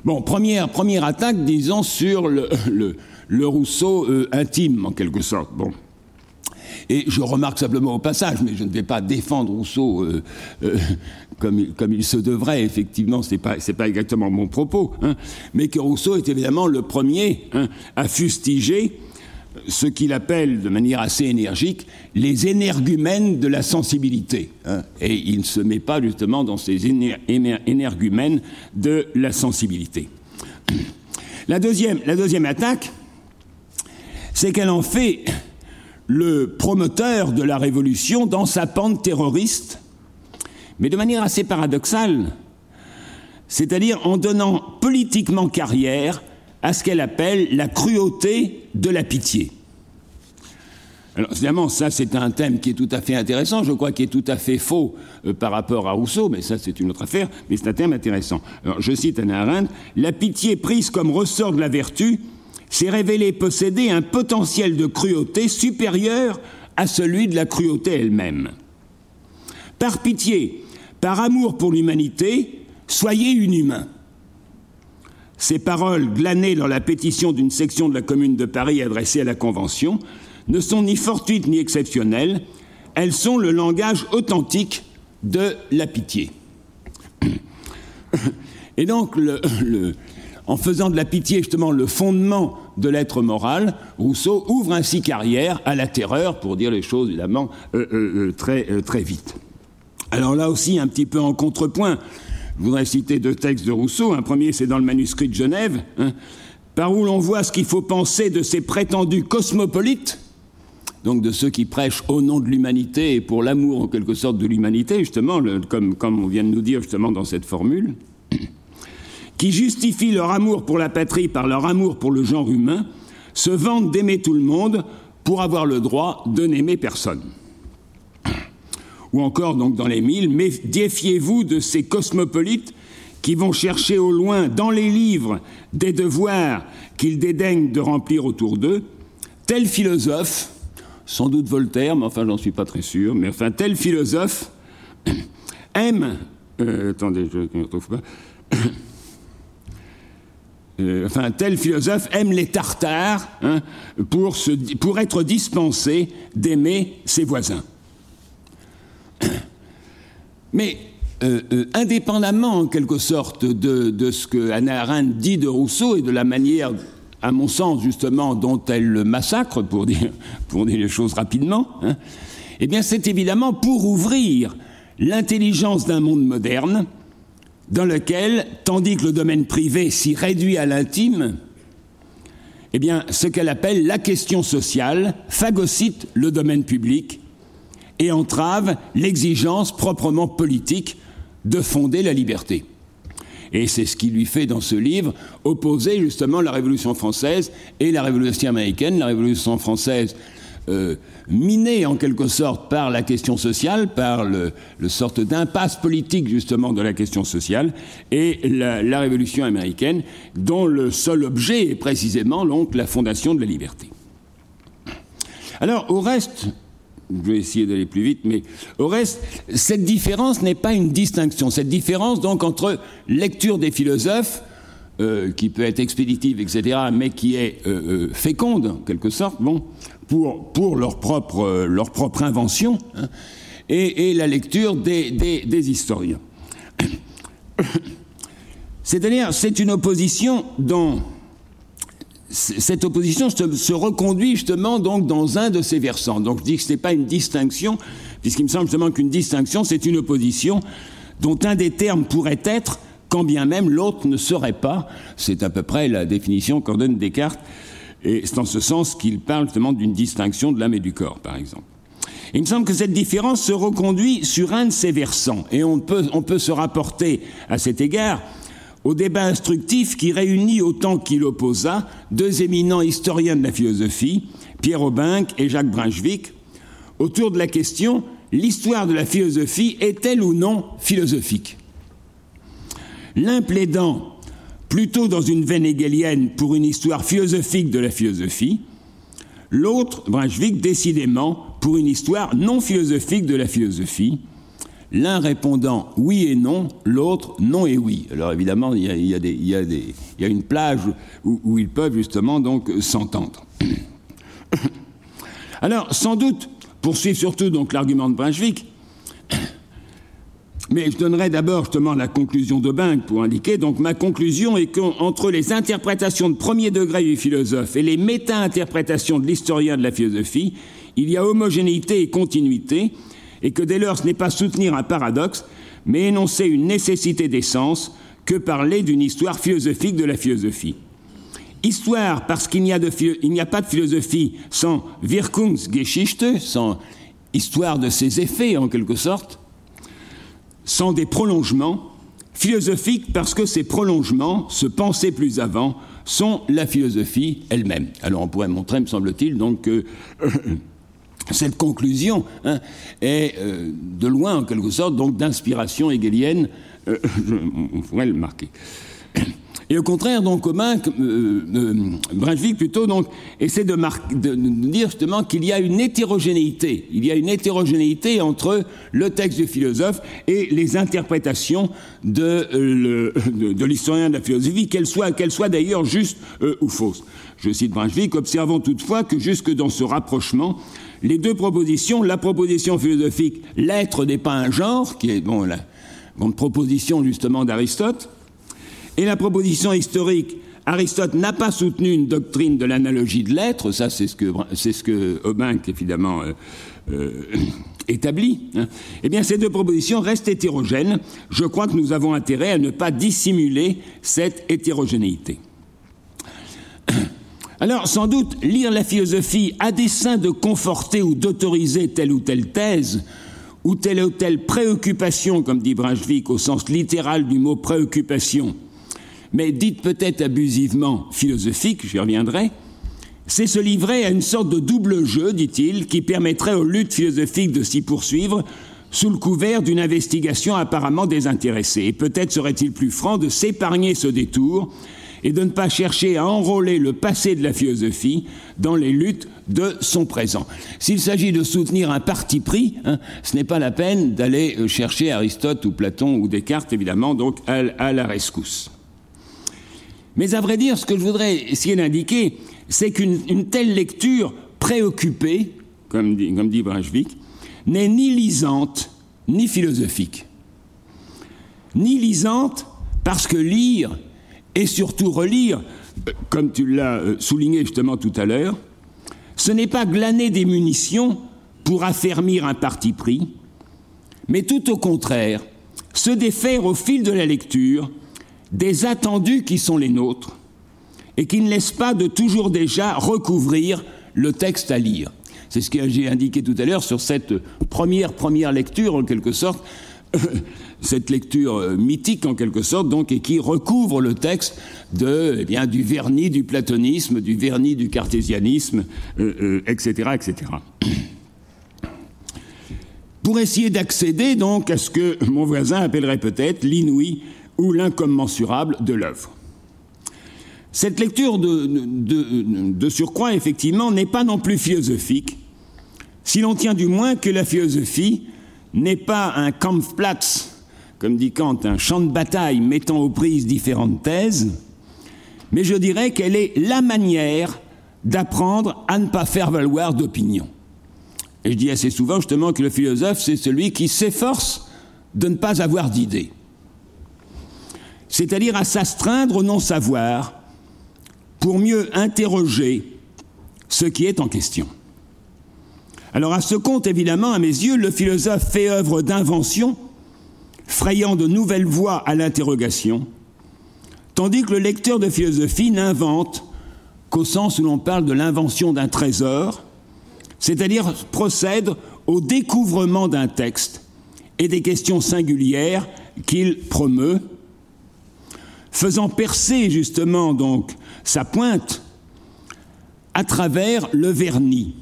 Bon, première, première attaque, disons, sur le, le, Rousseau euh, intime, en quelque sorte. Bon. Et je remarque simplement au passage, mais je ne vais pas défendre Rousseau euh, comme, comme, il se devrait, effectivement, ce n'est pas, pas, exactement mon propos, hein, mais que Rousseau est évidemment le premier hein, à fustiger ce qu'il appelle de manière assez énergique les énergumènes de la sensibilité. Hein, et il ne se met pas justement dans ces énergumènes de la sensibilité. La deuxième, la deuxième attaque, c'est qu'elle en fait le promoteur de la révolution dans sa pente terroriste, mais de manière assez paradoxale, c'est-à-dire en donnant politiquement carrière à ce qu'elle appelle la cruauté de la pitié. Alors, évidemment, ça, c'est un thème qui est tout à fait intéressant, je crois, qui est tout à fait faux euh, par rapport à Rousseau, mais ça, c'est une autre affaire, mais c'est un thème intéressant. Je cite Anna Arendt La pitié prise comme ressort de la vertu s'est révélée posséder un potentiel de cruauté supérieur à celui de la cruauté elle-même. Par pitié, par amour pour l'humanité, soyez inhumain. Ces paroles glanées dans la pétition d'une section de la Commune de Paris adressée à la Convention ne sont ni fortuites ni exceptionnelles, elles sont le langage authentique de la pitié. Et donc, en faisant de la pitié justement le fondement de l'être moral, Rousseau ouvre ainsi carrière à la terreur, pour dire les choses évidemment euh, euh, euh, très, très vite. Alors là aussi, un petit peu en contrepoint, je voudrais citer deux textes de Rousseau. Un premier, c'est dans le manuscrit de Genève, hein, par où l'on voit ce qu'il faut penser de ces prétendus cosmopolites, donc de ceux qui prêchent au nom de l'humanité et pour l'amour en quelque sorte de l'humanité, justement, comme, comme on vient de nous dire justement dans cette formule, qui justifient leur amour pour la patrie par leur amour pour le genre humain, se vantent d'aimer tout le monde pour avoir le droit de n'aimer personne ou encore donc dans les mille, mais défiez-vous de ces cosmopolites qui vont chercher au loin dans les livres des devoirs qu'ils dédaignent de remplir autour d'eux, tel philosophe, sans doute Voltaire, mais enfin j'en suis pas très sûr, mais enfin tel philosophe aime, euh, attendez, je ne retrouve pas, euh, enfin tel philosophe aime les tartares hein, pour, être dispensé d'aimer ses voisins. Mais euh, euh, indépendamment, en quelque sorte, de, ce que Hannah Arendt dit de Rousseau et de la manière, à mon sens, justement, dont elle le massacre, pour dire, pour dire les choses rapidement, hein, eh bien, c'est évidemment pour ouvrir l'intelligence d'un monde moderne dans lequel, tandis que le domaine privé s'y réduit à l'intime, eh bien, ce qu'elle appelle la question sociale phagocyte le domaine public et entrave l'exigence proprement politique de fonder la liberté. Et c'est ce qui lui fait dans ce livre opposer justement la Révolution française et la Révolution américaine. La Révolution française euh, minée en quelque sorte par la question sociale, par le, sorte d'impasse politique justement de la question sociale, et la, la Révolution américaine dont le seul objet est précisément donc la fondation de la liberté. Alors au reste, je vais essayer d'aller plus vite, mais au reste, cette différence n'est pas une distinction. Cette différence, donc, entre lecture des philosophes euh, qui peut être expéditive, etc., mais qui est euh, féconde, en quelque sorte, bon, pour, pour leur, propre, leur propre invention, hein, et, la lecture des, des historiens. C'est-à-dire, c'est une opposition dont cette opposition se, reconduit justement donc dans un de ces versants. Donc je dis que ce n'est pas une distinction, puisqu'il me semble justement qu'une distinction, c'est une opposition dont un des termes pourrait être, quand bien même l'autre ne serait pas. C'est à peu près la définition qu'en donne Descartes, et c'est en ce sens qu'il parle justement d'une distinction de l'âme et du corps, par exemple. il me semble que cette différence se reconduit sur un de ces versants, et on peut, on peut se rapporter à cet égard au débat instructif qui réunit autant qu'il opposa deux éminents historiens de la philosophie, Pierre Aubinck et Jacques Brunswick, autour de la question l'histoire de la philosophie est-elle ou non philosophique? L'un plaidant plutôt dans une veine hegelienne pour une histoire philosophique de la philosophie, l'autre, Brunswick, décidément pour une histoire non philosophique de la philosophie, l'un répondant oui et non, l'autre non et oui. Alors évidemment, il y a, une plage où, ils peuvent justement donc s'entendre. Alors, sans doute, poursuivre surtout donc l'argument de Brunswick, mais je donnerai d'abord justement la conclusion de Bing pour indiquer. Donc ma conclusion est qu'entre les interprétations de premier degré du philosophe et les méta-interprétations de l'historien de la philosophie, il y a homogénéité et continuité, et que dès lors ce n'est pas soutenir un paradoxe, mais énoncer une nécessité d'essence que parler d'une histoire philosophique de la philosophie. Histoire parce qu'il n'y a, pas de philosophie sans Wirkungsgeschichte, sans histoire de ses effets en quelque sorte, sans des prolongements, philosophique parce que ces prolongements, se penser plus avant, sont la philosophie elle-même. Alors on pourrait montrer, me semble-t-il, donc que cette conclusion hein, est euh, de loin, en quelque sorte, donc d'inspiration hegelienne, euh, on pourrait le marquer. Et au contraire, donc, commun, euh, euh, Brunswick plutôt, donc, essaie de, de, dire justement qu'il y a une hétérogénéité. Il y a une hétérogénéité entre le texte du philosophe et les interprétations de, de, l'historien de la philosophie, qu'elles soient, qu'elles soient d'ailleurs justes ou fausses. Je cite Brunswick, observons toutefois que jusque dans ce rapprochement, les deux propositions, la proposition philosophique, l'être n'est pas un genre, qui est bon, la proposition justement d'Aristote, et la proposition historique, Aristote n'a pas soutenu une doctrine de l'analogie de l'être, ça c'est ce que, c'est ce que évidemment euh, euh, établit. Hein. Eh bien, ces deux propositions restent hétérogènes. Je crois que nous avons intérêt à ne pas dissimuler cette hétérogénéité. Alors, sans doute, lire la philosophie à dessein de conforter ou d'autoriser telle ou telle thèse, ou telle ou telle préoccupation, comme dit Brunswick au sens littéral du mot préoccupation, mais dite peut-être abusivement philosophique, j'y reviendrai, c'est se livrer à une sorte de double jeu, dit-il, qui permettrait aux luttes philosophiques de s'y poursuivre sous le couvert d'une investigation apparemment désintéressée. Et peut-être serait-il plus franc de s'épargner ce détour et de ne pas chercher à enrôler le passé de la philosophie dans les luttes de son présent. S'il s'agit de soutenir un parti pris, hein, ce n'est pas la peine d'aller euh, chercher Aristote ou Platon ou Descartes, évidemment, donc à, la rescousse. Mais à vrai dire, ce que je voudrais essayer d'indiquer, c'est qu'une telle lecture préoccupée, comme dit, comme n'est ni lisante ni philosophique. Ni lisante parce que lire et surtout relire, comme tu l'as euh, souligné justement tout à l'heure, ce n'est pas glaner des munitions pour affermir un parti pris, mais tout au contraire, se défaire au fil de la lecture des attendus qui sont les nôtres et qui ne laissent pas de toujours déjà recouvrir le texte à lire. C'est ce que j'ai indiqué tout à l'heure sur cette première première lecture en quelque sorte cette lecture euh, mythique en quelque sorte, donc, et qui recouvre le texte de, eh bien, du vernis du platonisme, du vernis du cartésianisme, etc., euh, etc. Euh, Pour essayer d'accéder donc à ce que mon voisin appellerait peut-être l'inouï ou l'incommensurable de l'œuvre. Cette lecture de, de, de surcroît, effectivement, n'est pas non plus philosophique, si l'on tient du moins que la philosophie n'est pas un Kampfplatz, comme dit Kant, un champ de bataille mettant aux prises différentes thèses, mais je dirais qu'elle est la manière d'apprendre à ne pas faire valoir d'opinion. Et je dis assez souvent justement que le philosophe, c'est celui qui s'efforce de ne pas avoir d'idées. C'est-à-dire à, s'astreindre au non-savoir pour mieux interroger ce qui est en question. Alors à ce compte, évidemment, à mes yeux, le philosophe fait œuvre d'invention, frayant de nouvelles voies à l'interrogation, tandis que le lecteur de philosophie n'invente qu'au sens où l'on parle de l'invention d'un trésor, c'est-à-dire procède au découvrement d'un texte et des questions singulières qu'il promeut, faisant percer justement donc sa pointe à travers le vernis,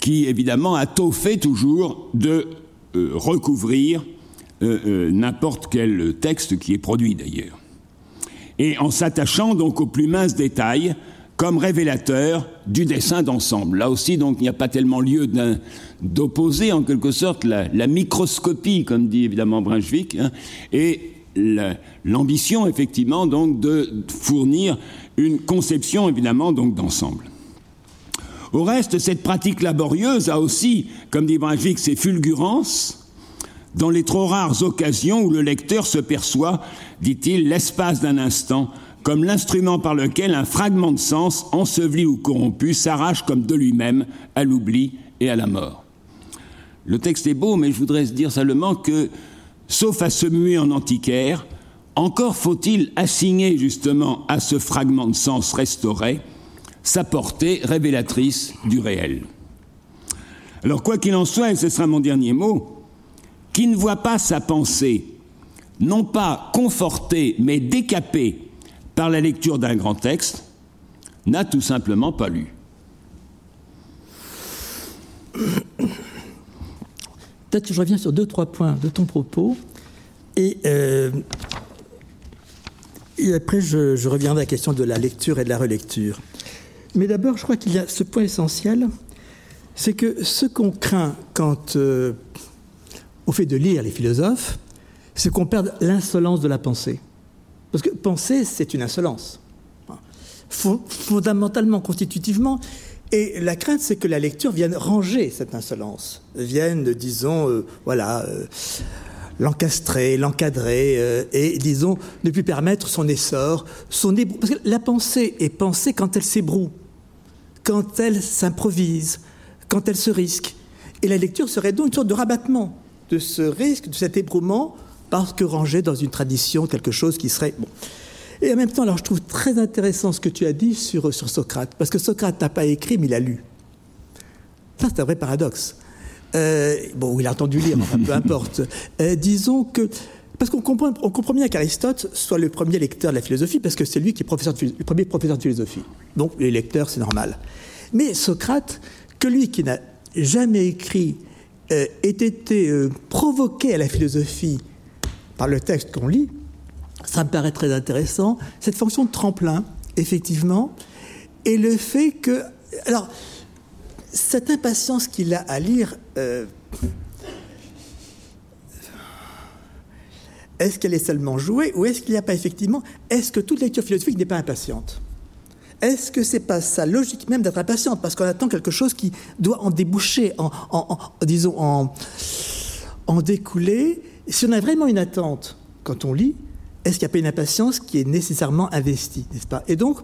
qui évidemment a tôt fait toujours de euh, recouvrir n'importe quel texte qui est produit d'ailleurs. Et en s'attachant donc aux plus minces détails, comme révélateur du dessin d'ensemble. Là aussi, donc, il n'y a pas tellement lieu d'opposer en quelque sorte la, microscopie, comme dit évidemment Brunswick, hein, et l'ambition effectivement donc de fournir une conception évidemment donc d'ensemble. Au reste, cette pratique laborieuse a aussi, comme dit Brunswick, ses fulgurances dans les trop rares occasions où le lecteur se perçoit, dit-il, l'espace d'un instant comme l'instrument par lequel un fragment de sens, enseveli ou corrompu, s'arrache comme de lui-même à l'oubli et à la mort. Le texte est beau, mais je voudrais dire seulement que, sauf à se muer en antiquaire, encore faut-il assigner justement à ce fragment de sens restauré sa portée révélatrice du réel. Alors quoi qu'il en soit, et ce sera mon dernier mot, qui ne voit pas sa pensée non pas confortée mais décapée par la lecture d'un grand texte, n'a tout simplement pas lu. Peut-être que je reviens sur deux, trois points de ton propos. Et, euh, après, je, reviendrai à la question de la lecture et de la relecture. Mais d'abord, je crois qu'il y a ce point essentiel, c'est que ce qu'on craint quand euh, on fait de lire les philosophes, c'est qu'on perde l'insolence de la pensée. Parce que penser, c'est une insolence. Fondamentalement, constitutivement. Et la crainte, c'est que la lecture vienne ranger cette insolence, vienne, disons, euh, voilà, euh, l'encastrer, l'encadrer, euh, et, disons, ne plus permettre son essor, son ébrou. Parce que la pensée est pensée quand elle s'ébroue, quand elle s'improvise, quand elle se risque. Et la lecture serait donc une sorte de rabattement de ce risque, de cet ébrouement, parce que rangé dans une tradition, quelque chose qui serait... Bon. Et en même temps, alors je trouve très intéressant ce que tu as dit sur, sur Socrate, parce que Socrate n'a pas écrit, mais il a lu. Ça, c'est un vrai paradoxe. Euh, bon, il a entendu lire, enfin, peu importe. Euh, disons que... Parce qu'on comprend, bien qu'Aristote soit le premier lecteur de la philosophie, parce que c'est lui qui est le premier professeur de philosophie. Donc, les lecteurs, c'est normal. Mais Socrate, que lui qui n'a jamais écrit, euh, ait été provoqué à la philosophie par le texte qu'on lit, ça me paraît très intéressant, cette fonction de tremplin, effectivement, et le fait que... Alors, cette impatience qu'il a à lire, euh, est-ce qu'elle est seulement jouée ou est-ce qu'il n'y a pas effectivement... Est-ce que toute lecture philosophique n'est pas impatiente? Est-ce que c'est pas sa logique même d'être impatiente parce qu'on attend quelque chose qui doit en déboucher, en, disons en, en découler? Si on a vraiment une attente quand on lit, est-ce qu'il n'y a pas une impatience qui est nécessairement investie, n'est-ce pas? Et donc,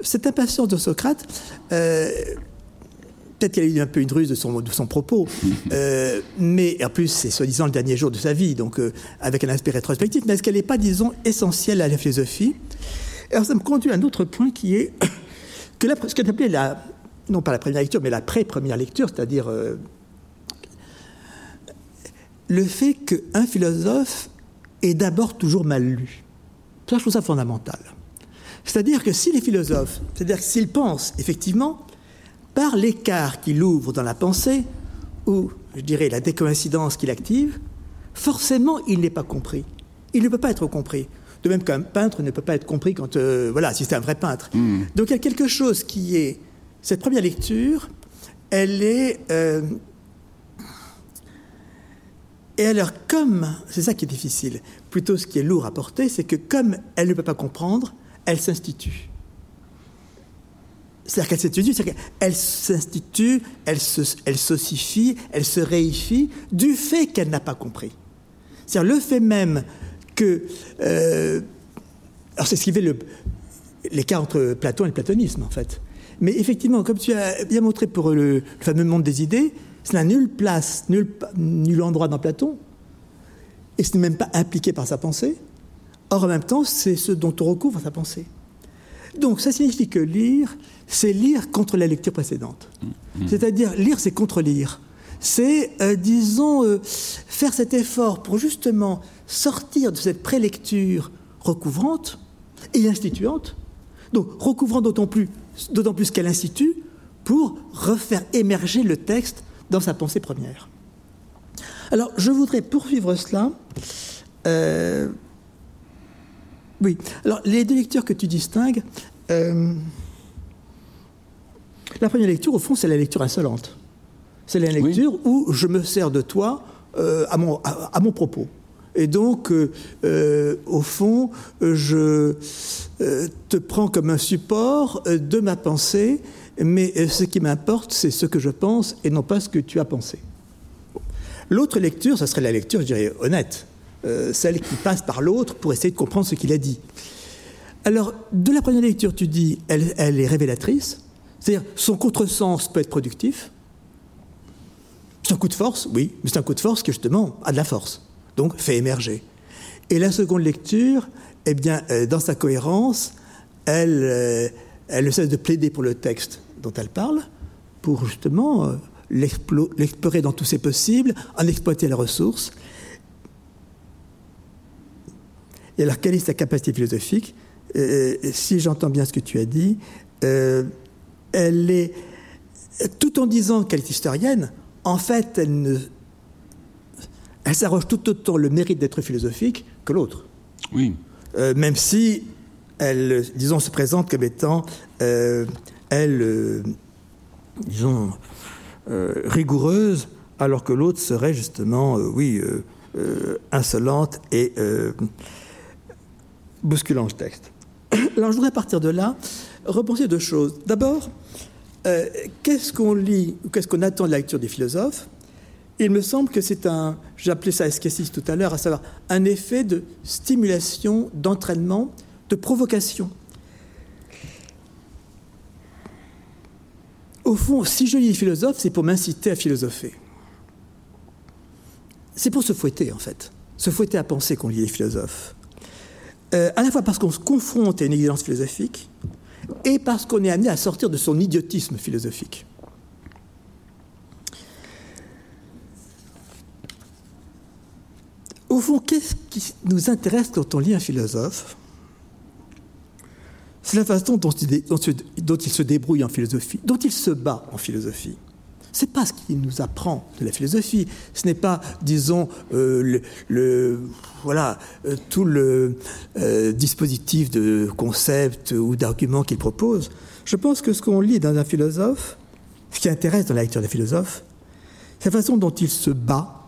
cette impatience de Socrate, euh, peut-être qu'elle a eu un peu une ruse de son, de son propos, euh, mais en plus, c'est soi-disant le dernier jour de sa vie, donc euh, avec un aspect rétrospectif, mais est-ce qu'elle n'est pas, disons, essentielle à la philosophie? Alors, ça me conduit à un autre point qui est que ce qu'on appelait la, non pas la première lecture, mais la pré-première lecture, c'est-à-dire le fait qu'un philosophe est d'abord toujours mal lu. Ça, je trouve ça fondamental. C'est-à-dire que si les philosophes, c'est-à-dire s'ils pensent effectivement, par l'écart qu'il ouvre dans la pensée, ou je dirais la décoïncidence qu'il active, forcément il n'est pas compris. Il ne peut pas être compris. De même qu'un peintre ne peut pas être compris quand, euh, voilà, si c'est un vrai peintre. Hmm. Donc il y a quelque chose qui est, cette première lecture, elle est euh, et alors, comme, c'est ça qui est difficile, plutôt ce qui est lourd à porter, c'est que comme elle ne peut pas comprendre, elle s'institue. C'est-à-dire qu'elle s'institue, c'est qu'elle s'institue, elle, se, elle s'ossifie, elle se réifie du fait qu'elle n'a pas compris. C'est-à-dire le fait même que... Euh, alors c'est ce qui fait l'écart entre Platon et le platonisme, en fait. Mais effectivement, comme tu as bien montré pour le, le fameux monde des idées, ça n'a nulle place, nul, nul endroit dans Platon, et ce n'est même pas impliqué par sa pensée. Or, en même temps, c'est ce dont on recouvre sa pensée. Donc, ça signifie que lire, c'est lire contre la lecture précédente. Mmh. C'est-à-dire, lire, c'est contre-lire. C'est, euh, disons, euh, faire cet effort pour justement sortir de cette prélecture recouvrante et instituante. Donc, recouvrant d'autant plus, d'autant plus qu'elle institue pour refaire émerger le texte dans sa pensée première. Alors, je voudrais poursuivre cela. Euh, oui, alors les deux lectures que tu distingues, euh, la première lecture, au fond, c'est la lecture insolente. C'est la lecture oui. où je me sers de toi euh, à, mon, à, à, mon, propos. Et donc, euh, euh au fond, je euh, te prends comme un support de ma pensée, mais ce qui m'importe, c'est ce que je pense et non pas ce que tu as pensé. L'autre lecture, ça serait la lecture, je dirais, honnête, celle qui passe par l'autre pour essayer de comprendre ce qu'il a dit. Alors, de la première lecture, tu dis, elle, elle est révélatrice, c'est-à-dire son contresens peut être productif. C'est un coup de force, oui, mais c'est un coup de force qui, justement, a de la force, donc fait émerger. Et la seconde lecture, eh bien, euh, dans sa cohérence, elle, euh, elle ne cesse de plaider pour le texte dont elle parle, pour justement euh, l'explorer dans tous ses possibles, en exploiter les ressources. Et alors, quelle est sa capacité philosophique? Si j'entends bien ce que tu as dit, elle est, tout en disant qu'elle est historienne, en fait, elle, ne, elle s'arroge tout autant le mérite d'être philosophique que l'autre. Oui. Euh, même si elle, disons, se présente comme étant, euh, elle, euh, disons, rigoureuse, alors que l'autre serait justement, oui, insolente et bousculant le texte. Alors je voudrais partir de là repenser deux choses. D'abord, qu'est-ce qu'on lit ou qu'est-ce qu'on attend de la lecture des philosophes? Il me semble que c'est un, appelé ça esquissis tout à l'heure, à savoir un effet de stimulation, d'entraînement, de provocation. Au fond, si je lis les philosophes, c'est pour m'inciter à philosopher. C'est pour se fouetter, en fait. Se fouetter à penser qu'on lit les philosophes. Euh, à la fois parce qu'on se confronte à une exigence philosophique et parce qu'on est amené à sortir de son idiotisme philosophique. Au fond, qu'est-ce qui nous intéresse quand on lit un philosophe? C'est la façon dont il, se débrouille en philosophie, dont il se bat en philosophie. Ce n'est pas ce qu'il nous apprend de la philosophie. Ce n'est pas, disons, euh, voilà, euh, tout le euh, dispositif de concepts ou d'arguments qu'il propose. Je pense que ce qu'on lit dans un philosophe, ce qui intéresse dans la lecture des philosophes, c'est la façon dont il se bat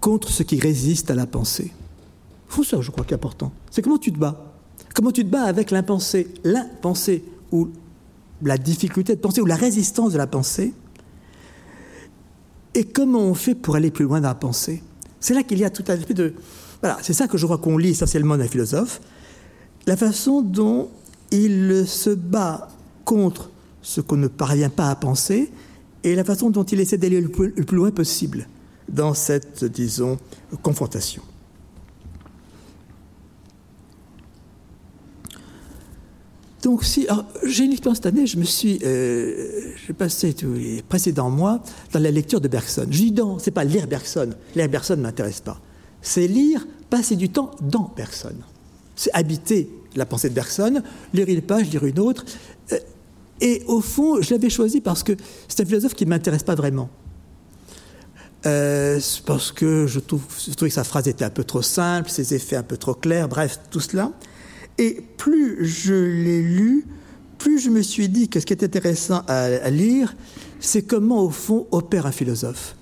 contre ce qui résiste à la pensée. C'est ça, je crois, qui est important. C'est comment tu te bats? Comment tu te bats avec l'impensé, l'impensé ou la difficulté de penser ou la résistance de la pensée? Et comment on fait pour aller plus loin dans la pensée? C'est là qu'il y a tout un esprit de... Voilà, c'est ça que je crois qu'on lit essentiellement dans les philosophes. La façon dont il se bat contre ce qu'on ne parvient pas à penser et la façon dont il essaie d'aller le plus loin possible dans cette, disons, confrontation. Donc, si j'ai une expérience cette année, je me suis, euh, j'ai passé tous les précédents mois dans la lecture de Bergson. Je dis dans, c'est pas lire Bergson, lire Bergson ne m'intéresse pas. C'est lire, passer du temps dans Bergson. C'est habiter la pensée de Bergson, lire une page, lire une autre. Euh, et au fond, je l'avais choisi parce que c'est un philosophe qui ne m'intéresse pas vraiment. Euh, parce que je, trouve, je trouvais que sa phrase était un peu trop simple, ses effets un peu trop clairs, bref, tout cela. Et plus je l'ai lu, plus je me suis dit que ce qui est intéressant à, lire, c'est comment, au fond, opère un philosophe.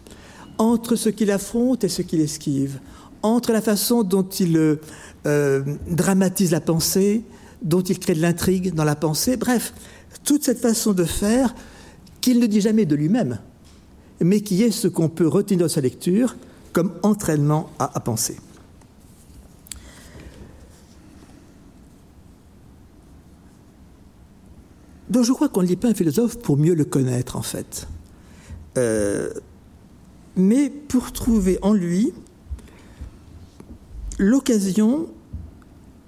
Entre ce qu'il affronte et ce qu'il esquive, entre la façon dont il euh, dramatise la pensée, dont il crée de l'intrigue dans la pensée. Bref, toute cette façon de faire qu'il ne dit jamais de lui-même, mais qui est ce qu'on peut retenir de sa lecture comme entraînement à, penser. Donc je crois qu'on ne lit pas un philosophe pour mieux le connaître, en fait, euh, mais pour trouver en lui l'occasion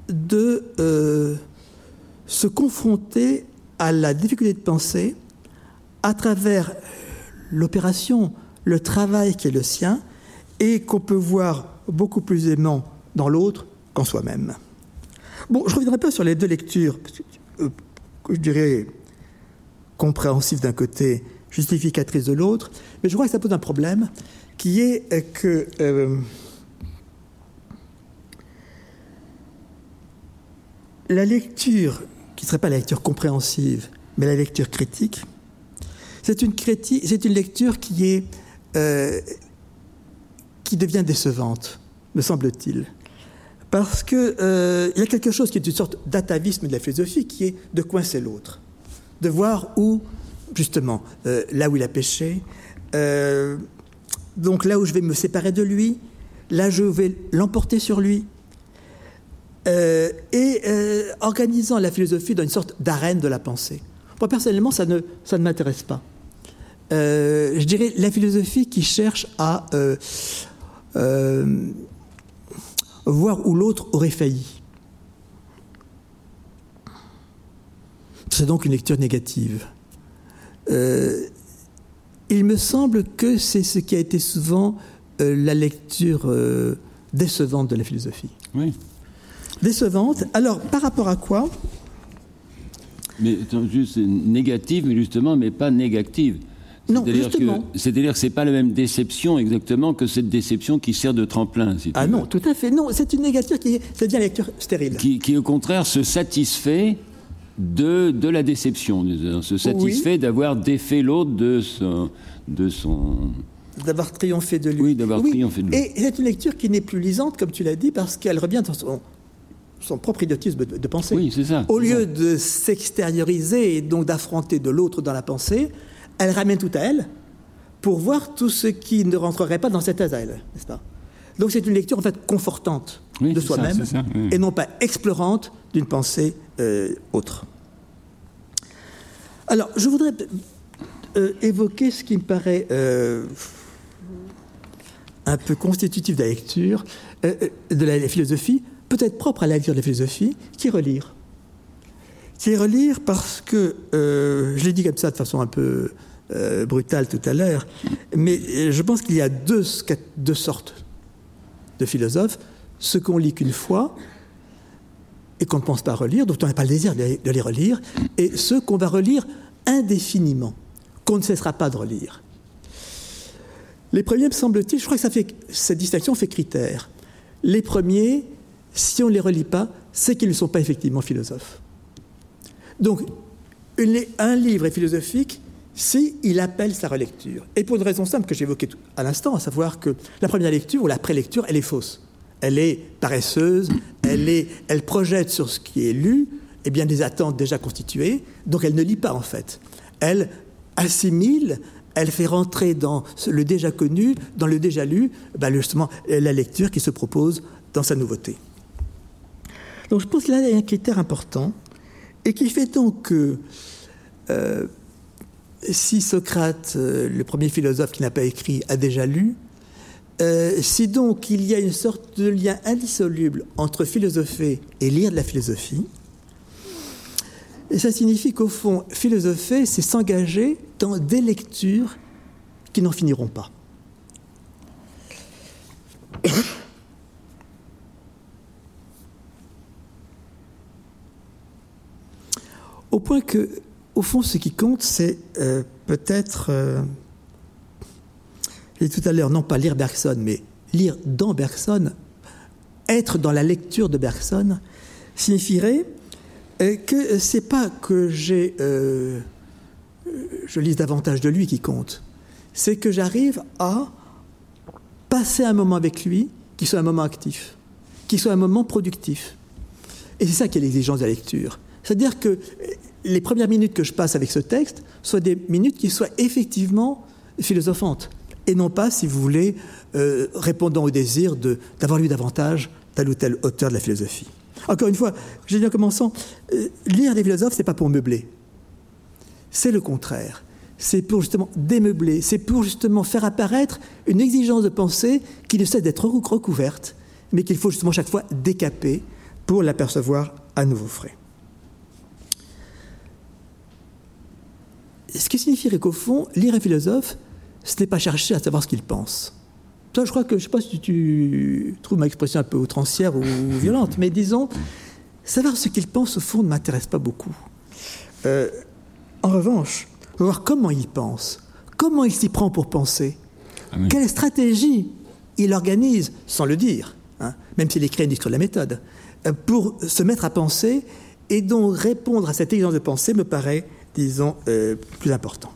de euh, se confronter à la difficulté de penser à travers l'opération, le travail qui est le sien, et qu'on peut voir beaucoup plus aimant dans l'autre qu'en soi-même. Bon, je reviendrai pas sur les deux lectures, euh, je dirais compréhensives d'un côté, justificatrices de l'autre, mais je crois que ça pose un problème qui est que euh, la lecture, qui ne serait pas la lecture compréhensive, mais la lecture critique, c'est une, lecture euh, qui devient décevante, me semble-t-il. Parce qu'il euh, y a quelque chose qui est une sorte d'atavisme de la philosophie, qui est de coincer l'autre, de voir où, justement, euh, là où il a péché, euh, donc là où je vais me séparer de lui, là je vais l'emporter sur lui, et organisant la philosophie dans une sorte d'arène de la pensée. Moi, personnellement, ça ne, ça ne m'intéresse pas. Euh, je dirais la philosophie qui cherche à euh, euh, voir où l'autre aurait failli. C'est donc une lecture négative. Euh, il me semble que c'est ce qui a été souvent euh, la lecture euh, décevante de la philosophie. Oui. Décevante. Alors, par rapport à quoi? Mais juste négative, mais justement, mais pas négative. Non, C'est-à-dire justement. que- C'est-à-dire que c'est pas la même déception exactement que cette déception qui sert de tremplin. Si Ah non, tout à fait. Non, c'est une négature qui c'est bien lecture stérile. Qui, qui, au contraire se satisfait de, de la déception, se satisfait d'avoir défait l'autre de son, de son. D'avoir triomphé de lui. Oui, d'avoir triomphé de lui. Et c'est une lecture qui n'est plus lisante, comme tu l'as dit, parce qu'elle revient dans son, son propre idiotisme de, de pensée. Oui, c'est ça. Au lieu ça. de s'extérioriser et donc d'affronter de l'autre dans la pensée, elle ramène tout à elle pour voir tout ce qui ne rentrerait pas dans cette thèse à elle, n'est-ce pas? Donc c'est une lecture en fait confortante Oui, de soi-même oui. et non pas explorante d'une pensée euh, autre. Alors je voudrais euh, évoquer ce qui me paraît euh, un peu constitutif de la lecture, de la, philosophie, peut-être propre à la lecture de la philosophie, qui est relire. Qui est relire parce que, je l'ai dit comme ça de façon un peu euh, brutale tout à l'heure, mais euh, je pense qu'il y a deux, deux sortes de philosophes, ceux qu'on lit qu'une fois et qu'on ne pense pas relire, dont on n'a pas le désir de les, relire, et ceux qu'on va relire indéfiniment, qu'on ne cessera pas de relire. Les premiers, me semble-t-il, je crois que cette distinction fait critère. Les premiers, si on ne les relit pas, c'est qu'ils ne sont pas effectivement philosophes. Donc, un livre est philosophique si il appelle sa relecture. Et pour une raison simple que j'évoquais à l'instant, à savoir que la première lecture ou la prélecture, elle est fausse. Elle est paresseuse, elle, projette sur ce qui est lu eh bien, des attentes déjà constituées, donc elle ne lit pas en fait. Elle assimile, elle fait rentrer dans le déjà connu, dans le déjà lu, ben, justement la lecture qui se propose dans sa nouveauté. Donc je pense que là, y a un critère important et qui fait donc que euh, si Socrate, euh, le premier philosophe qui n'a pas écrit, a déjà lu, euh, si donc il y a une sorte de lien indissoluble entre philosopher et lire de la philosophie, ça signifie qu'au fond, philosopher, c'est s'engager dans des lectures qui n'en finiront pas. Au point que, au fond, ce qui compte, c'est euh, peut-être, euh, j'ai dit tout à l'heure, non pas lire Bergson, mais lire dans Bergson, être dans la lecture de Bergson, signifierait euh, que c'est pas que j'ai, euh, je lise davantage de lui qui compte, c'est que j'arrive à passer un moment avec lui qui soit un moment actif, qui soit un moment productif. Et c'est ça qui est l'exigence de la lecture. C'est-à-dire que les premières minutes que je passe avec ce texte soient des minutes qui soient effectivement philosophantes, et non pas, si vous voulez, euh, répondant au désir d'avoir lu davantage tel ou tel auteur de la philosophie. Encore une fois, j'ai dit en commençant, euh, lire des philosophes, c'est pas pour meubler. C'est le contraire. C'est pour justement démeubler, c'est pour justement faire apparaître une exigence de pensée qui ne cesse d'être recouverte, mais qu'il faut justement chaque fois décaper pour l'apercevoir à nouveau frais. Ce qui signifierait qu'au fond, lire un philosophe, ce n'est pas chercher à savoir ce qu'il pense. Toi, je crois que, je ne sais pas si tu trouves ma expression un peu outrancière ou violente, mais disons, savoir ce qu'il pense, au fond, ne m'intéresse pas beaucoup. Euh, en revanche, voir comment il pense, comment il s'y prend pour penser, ah quelle stratégie il organise, sans le dire, hein, même s'il écrit un discours de la méthode, euh, pour se mettre à penser et donc répondre à cette exigence de pensée me paraît, disons, euh, plus important.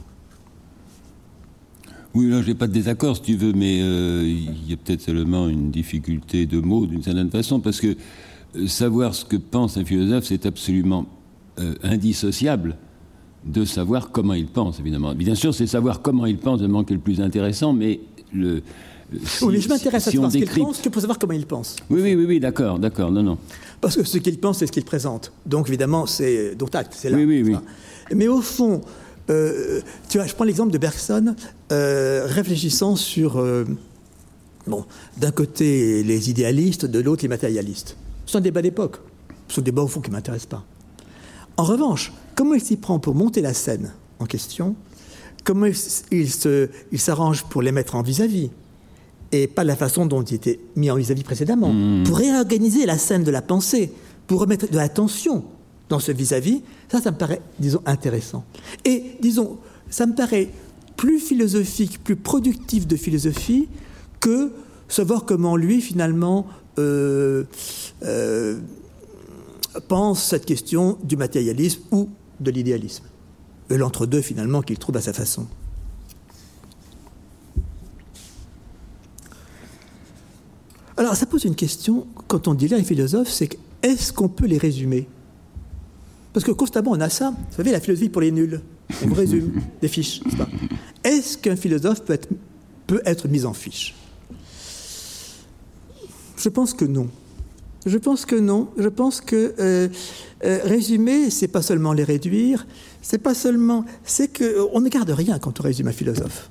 Oui, là, j'ai pas de désaccord, si tu veux, mais euh, il y a peut-être seulement une difficulté de mots, d'une certaine façon, parce que savoir ce que pense un philosophe, c'est absolument indissociable de savoir comment il pense, évidemment. Bien sûr, c'est savoir comment il pense, qui est le plus intéressant, mais le, oui, mais je m'intéresse à savoir ce qu'il pense que pour savoir comment il pense. Oui, oui, oui, oui d'accord, d'accord, non, non. Parce que ce qu'il pense, c'est ce qu'il présente. Donc, évidemment, c'est dont acte, c'est là. Oui, oui, oui. Mais au fond, euh, tu vois, je prends l'exemple de Bergson, euh, réfléchissant sur, euh, bon, d'un côté les idéalistes, de l'autre les matérialistes. C'est un débat d'époque. C'est un débat au fond qui ne m'intéresse pas. En revanche, comment il s'y prend pour monter la scène en question Comment il, s'arrange pour les mettre en vis-à-vis et pas la façon dont il était mis en vis-à-vis précédemment, mmh. pour réorganiser la scène de la pensée, pour remettre de l'attention dans ce vis-à-vis, ça, ça me paraît, disons, intéressant. Et, disons, ça me paraît plus philosophique, plus productif de philosophie que savoir comment lui, finalement, euh, euh, pense cette question du matérialisme ou de l'idéalisme. L'entre-deux, finalement, qu'il trouve à sa façon. Alors, ça pose une question, quand on dit les philosophes, c'est est-ce qu'on peut les résumer? Parce que constamment, on a ça. Vous savez, la philosophie pour les nuls. On vous résume des fiches. Est-ce qu'un philosophe peut être, peut être mis en fiche? Je pense que non. Je pense que non. Je pense que euh, euh, résumer, c'est pas seulement les réduire, c'est pas seulement, c'est que on ne garde rien quand on résume un philosophe.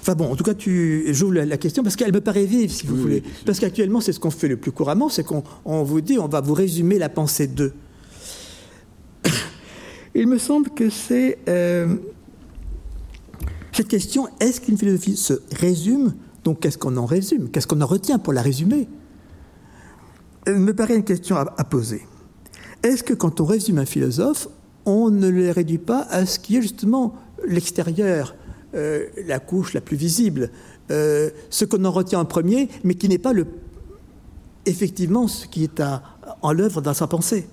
Enfin bon, en tout cas, tu j'ouvre la, question parce qu'elle me paraît vive, si vous voulez. parce qu'actuellement, c'est ce qu'on fait le plus couramment, c'est qu'on vous dit, on va vous résumer la pensée d'eux. Il me semble que c'est cette question est-ce qu'une philosophie se résume? Donc, qu'est-ce qu'on en résume? Qu'est-ce qu'on en retient pour la résumer? Me paraît une question à, poser. Est-ce que quand on résume un philosophe, on ne le réduit pas à ce qui est justement l'extérieur, euh, la couche la plus visible, euh, ce qu'on en retient en premier, mais qui n'est pas le, effectivement ce qui est en l'œuvre dans sa pensée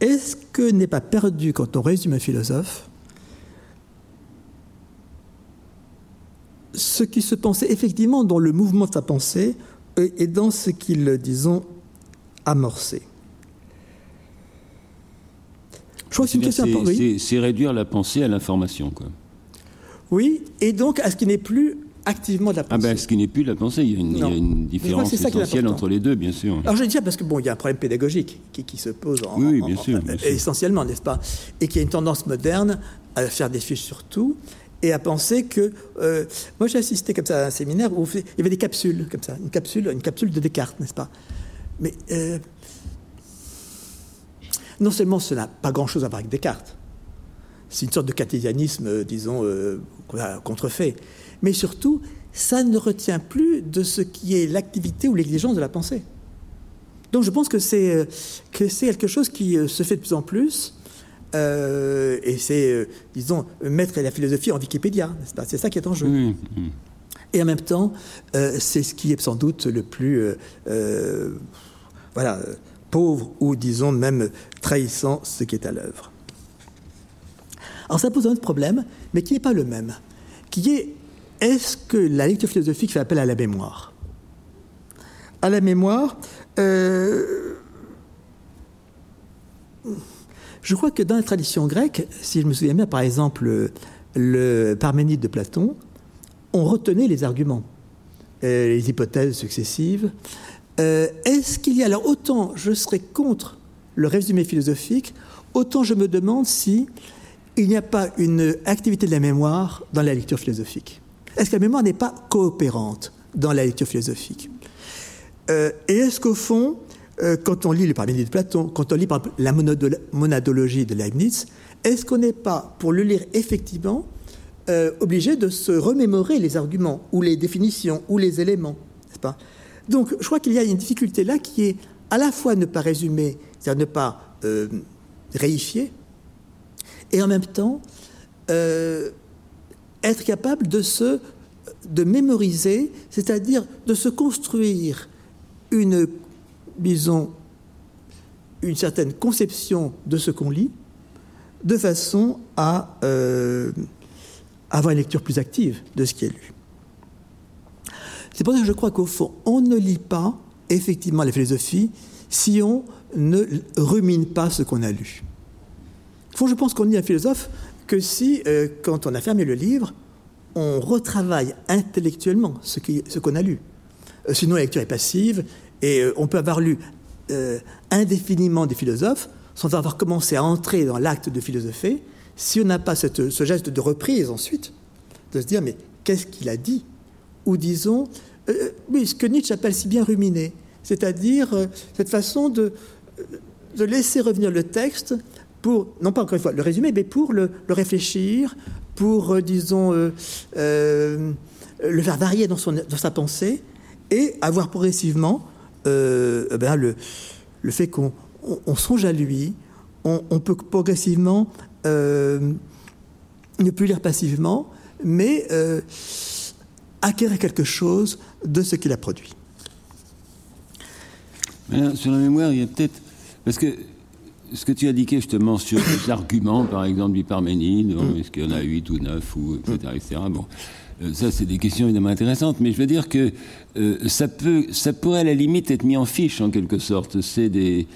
Est-ce que n'est pas perdu quand on résume un philosophe ce qui se pensait effectivement dans le mouvement de sa pensée et dans ce qu'il, disons, amorcé. Je crois que c'est une question importante. C'est réduire la pensée à l'information, quoi. Oui, et donc à ce qui n'est plus activement de la pensée. Ah ben, ce qui n'est plus de la pensée, il y a une, il y a une différence essentielle entre les deux, bien sûr. Alors je dis ça parce que bon, il y a un problème pédagogique qui, qui se pose en, oui, bien, sûr, bien sûr. essentiellement, n'est-ce pas Et qui a une tendance moderne à faire des fiches sur tout et à penser que. Euh, moi, j'ai assisté comme ça à un séminaire où il y avait des capsules, comme ça, une capsule, une capsule de Descartes, n'est-ce pas Mais euh, non seulement ça n'a pas grand-chose à voir avec Descartes, c'est une sorte de cathésianisme, euh, disons, contrefait, mais surtout, ça ne retient plus de ce qui est l'activité ou l'exigence de la pensée. Donc je pense que c'est quelque chose qui se fait de plus en plus euh, et c'est, euh, disons, mettre la philosophie en Wikipédia, C'est ça qui est en jeu. Et en même temps, euh, c'est ce qui est sans doute le plus, voilà, pauvre ou, disons, même trahissant ce qui est à l'œuvre. Alors ça pose un autre problème, mais qui n'est pas le même, qui est est-ce que la lecture philosophique fait appel à la mémoire? À la mémoire, Euh, je crois que dans la tradition grecque, si je me souviens bien, par exemple, le Parménide de Platon, on retenait les arguments, euh, les hypothèses successives. Euh, est-ce qu'il y a alors autant je serais contre le résumé philosophique, autant je me demande si il n'y a pas une activité de la mémoire dans la lecture philosophique? Est-ce que la mémoire n'est pas coopérante dans la lecture philosophique? Euh, Et est-ce qu'au fond, euh, quand on lit le Parménide de Platon, quand on lit par exemple la monadologie de Leibniz, est-ce qu'on n'est pas, pour le lire effectivement, obligé de se remémorer les arguments ou les définitions ou les éléments, n'est-ce Donc, je crois qu'il y a une difficulté là qui est à la fois ne pas résumer, c'est-à-dire ne pas euh, réifier, et en même temps euh, être capable de se mémoriser, c'est-à-dire de se construire une, disons, une certaine conception de ce qu'on lit, de façon à euh, avoir une lecture plus active de ce qui est lu. C'est pour ça que je crois qu'au fond, on ne lit pas effectivement la philosophie si on ne rumine pas ce qu'on a lu. Au fond, je pense qu'on lit un philosophe que si, euh, quand on a fermé le livre, on retravaille intellectuellement ce qu'on a lu. Euh, sinon, la lecture est passive et euh, on peut avoir lu indéfiniment des philosophes sans avoir commencé à entrer dans l'acte de philosopher si on n'a pas ce geste de reprise ensuite, de se dire mais qu'est-ce qu'il a dit? Ou disons, euh, oui, ce que Nietzsche appelle si bien ruminer, c'est-à-dire euh, cette façon de, de, laisser revenir le texte pour, non pas encore une fois le résumer, mais pour le, réfléchir, pour, euh, disons, le faire varier dans, son, dans, sa pensée et avoir progressivement ben, le, le fait qu'on songe à lui, on, on peut progressivement euh, ne plus lire passivement, mais euh, acquérir quelque chose de ce qu'il a produit. sur la mémoire, il y a peut-être. Parce que ce que tu as indiqué justement sur les arguments, par exemple, du Parménide, mm. est-ce qu'il y en a 8 ou 9, ou, etc., etc. Bon, euh, ça, c'est des questions évidemment intéressantes, mais je veux dire que ça, peut, ça pourrait à la limite être mis en fiche, en quelque sorte. C'est des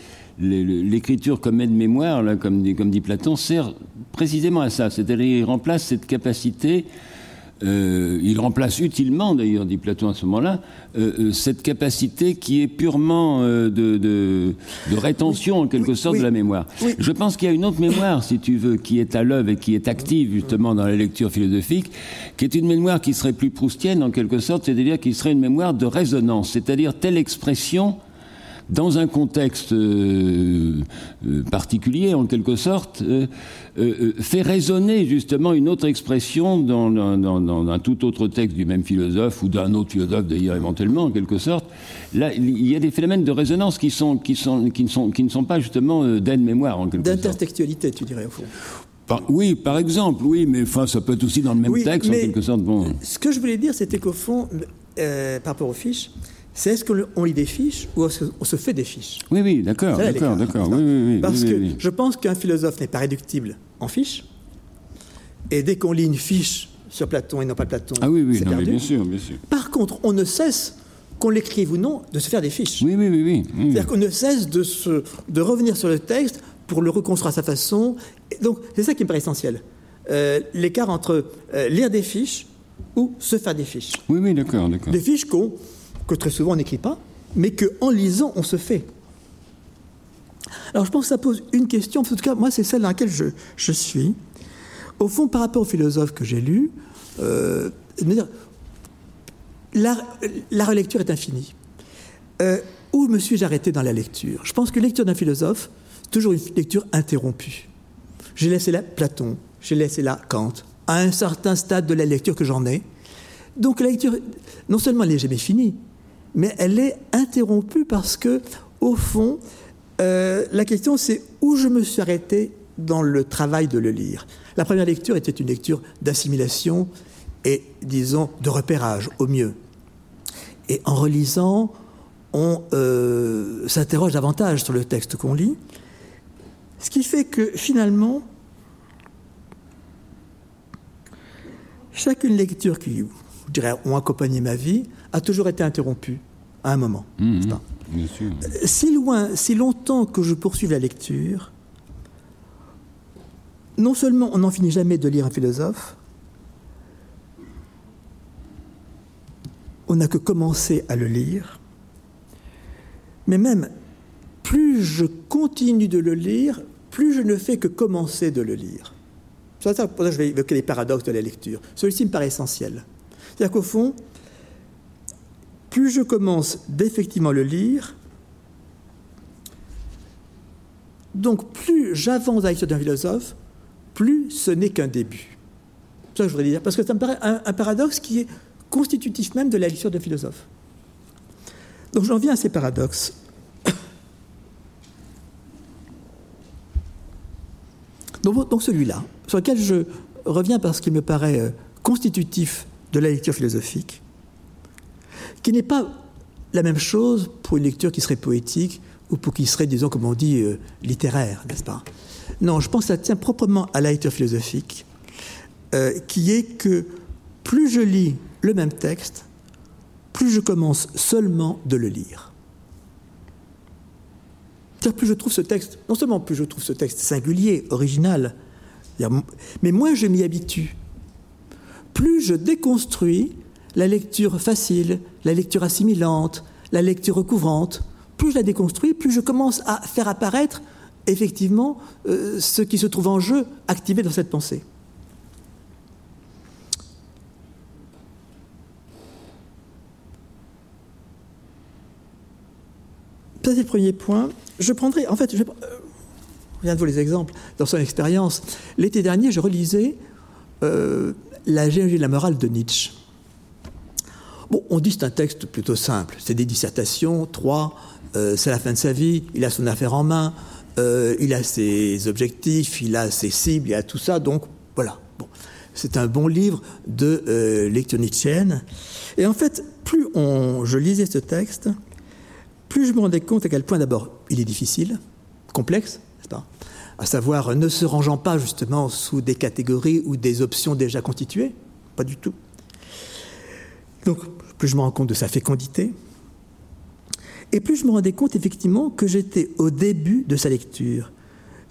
l'écriture comme aide-mémoire, comme, dit, comme dit Platon, sert précisément à ça. C'est-à-dire il remplace cette capacité, euh, il remplace utilement, d'ailleurs, dit Platon à ce moment-là, euh, euh, cette capacité qui est purement de, rétention, en quelque sorte, de la mémoire. Je pense qu'il y a une autre mémoire, si tu veux, qui est à l'œuvre et qui est active, justement, dans la lecture philosophique, qui est une mémoire qui serait plus proustienne, en quelque sorte, c'est-à-dire qui serait une mémoire de résonance, c'est-à-dire telle expression dans un contexte euh, euh, particulier, en quelque sorte, euh, fait résonner justement une autre expression dans, un tout autre texte du même philosophe ou d'un autre philosophe d'ailleurs éventuellement, en quelque sorte. Là, il y a des phénomènes de résonance qui, sont, qui, sont, qui, ne, sont, qui ne sont pas justement d'aide-mémoire, en quelque sorte. D'intertextualité, tu dirais, au fond. oui, par exemple, oui, mais enfin, ça peut être aussi dans le même texte, en quelque sorte. Bon. Ce que je voulais dire, c'était qu'au fond, par rapport aux fiches, c'est est-ce qu'on lit des fiches ou est-ce qu'on se fait des fiches? Oui, oui, d'accord, d'accord, d'accord. Oui, oui, oui, Parce que je pense qu'un philosophe n'est pas réductible en fiches. Et dès qu'on lit une fiche sur Platon et non pas Platon, ah oui, oui, bien sûr, bien sûr. Par contre, on ne cesse qu'on l'écrive ou non, de se faire des fiches. Oui, oui, oui. oui. C'est-à-dire qu'on ne cesse de, se, de revenir sur le texte pour le reconstruire à sa façon. donc, c'est ça qui me paraît essentiel. Euh, l'écart entre euh, lire des fiches ou se faire des fiches. Oui, oui, d'accord, d'accord. Des fiches qu'on que très souvent on n'écrit pas, mais qu'en lisant, on se fait. Alors je pense que ça pose une question, en tout cas, moi, c'est celle dans laquelle je, je, suis. Au fond, par rapport aux philosophes que j'ai lus, euh, la, la, relecture est infinie. Euh, où me suis-je arrêté dans la lecture? Je pense que la lecture d'un philosophe, toujours une lecture interrompue. J'ai laissé là Platon, j'ai laissé là Kant, à un certain stade de la lecture que j'en ai. Donc la lecture, non seulement elle n'est jamais finie, mais elle est interrompue parce que, au fond, euh, la question c'est où je me suis arrêté dans le travail de le lire. La première lecture était une lecture d'assimilation et, disons, de repérage au mieux. Et en relisant, on euh, s'interroge davantage sur le texte qu'on lit, ce qui fait que finalement, chacune lecture qui, je ont accompagné ma vie a toujours été interrompu à un moment. Mmh. Si loin, si longtemps que je poursuis la lecture, non seulement on n'en finit jamais de lire un philosophe, on n'a que commencé à le lire, mais même plus je continue de le lire, plus je ne fais que commencer de le lire. C'est pour ça je vais évoquer les paradoxes de la lecture. Celui-ci me paraît essentiel. C'est-à-dire qu'au fond, plus je commence d'effectivement le lire, donc plus j'avance lecture d'un philosophe, plus ce n'est qu'un début. C'est ça que je voudrais dire, parce que ça me paraît un, paradoxe qui est constitutif même de la lecture d'un philosophe. Donc j'en viens à ces paradoxes. Donc, celui-là, sur lequel je reviens parce qu'il me paraît euh, constitutif de la lecture philosophique, qui n'est pas la même chose pour une lecture qui serait poétique ou pour qui serait, disons, comme on dit, euh, littéraire, n'est-ce pas? Non, je pense que ça tient proprement à la lecture philosophique, euh, qui est que plus je lis le même texte, plus je commence seulement de le lire. Car plus je trouve ce texte, non seulement plus je trouve ce texte singulier, original, mais moins je m'y habitue. Plus je déconstruis la lecture facile, la lecture assimilante, la lecture recouvrante, plus je la déconstruis, plus je commence à faire apparaître effectivement euh, ce qui se trouve en jeu activé dans cette pensée. Ça, c'est le premier point. Je prendrai, en fait, je, viens de vous les exemples. Dans son expérience, l'été dernier, je relisais euh, La géologie de la morale de Nietzsche. Bon, on dit c'est un texte plutôt simple. C'est des dissertations, trois, euh, c'est la fin de sa vie, il a son affaire en main, euh, il a ses objectifs, il a ses cibles, il a tout ça. Donc, voilà. Bon. C'est un bon livre de lecture nietzschéenne. Et en fait, plus on, je lisais ce texte, plus je me rendais compte à quel point d'abord il est difficile, complexe, pas? À savoir, ne se rangeant pas justement sous des catégories ou des options déjà constituées, pas du tout. Donc, plus je me rends compte de sa fécondité, et plus je me rendais compte effectivement que j'étais au début de sa lecture,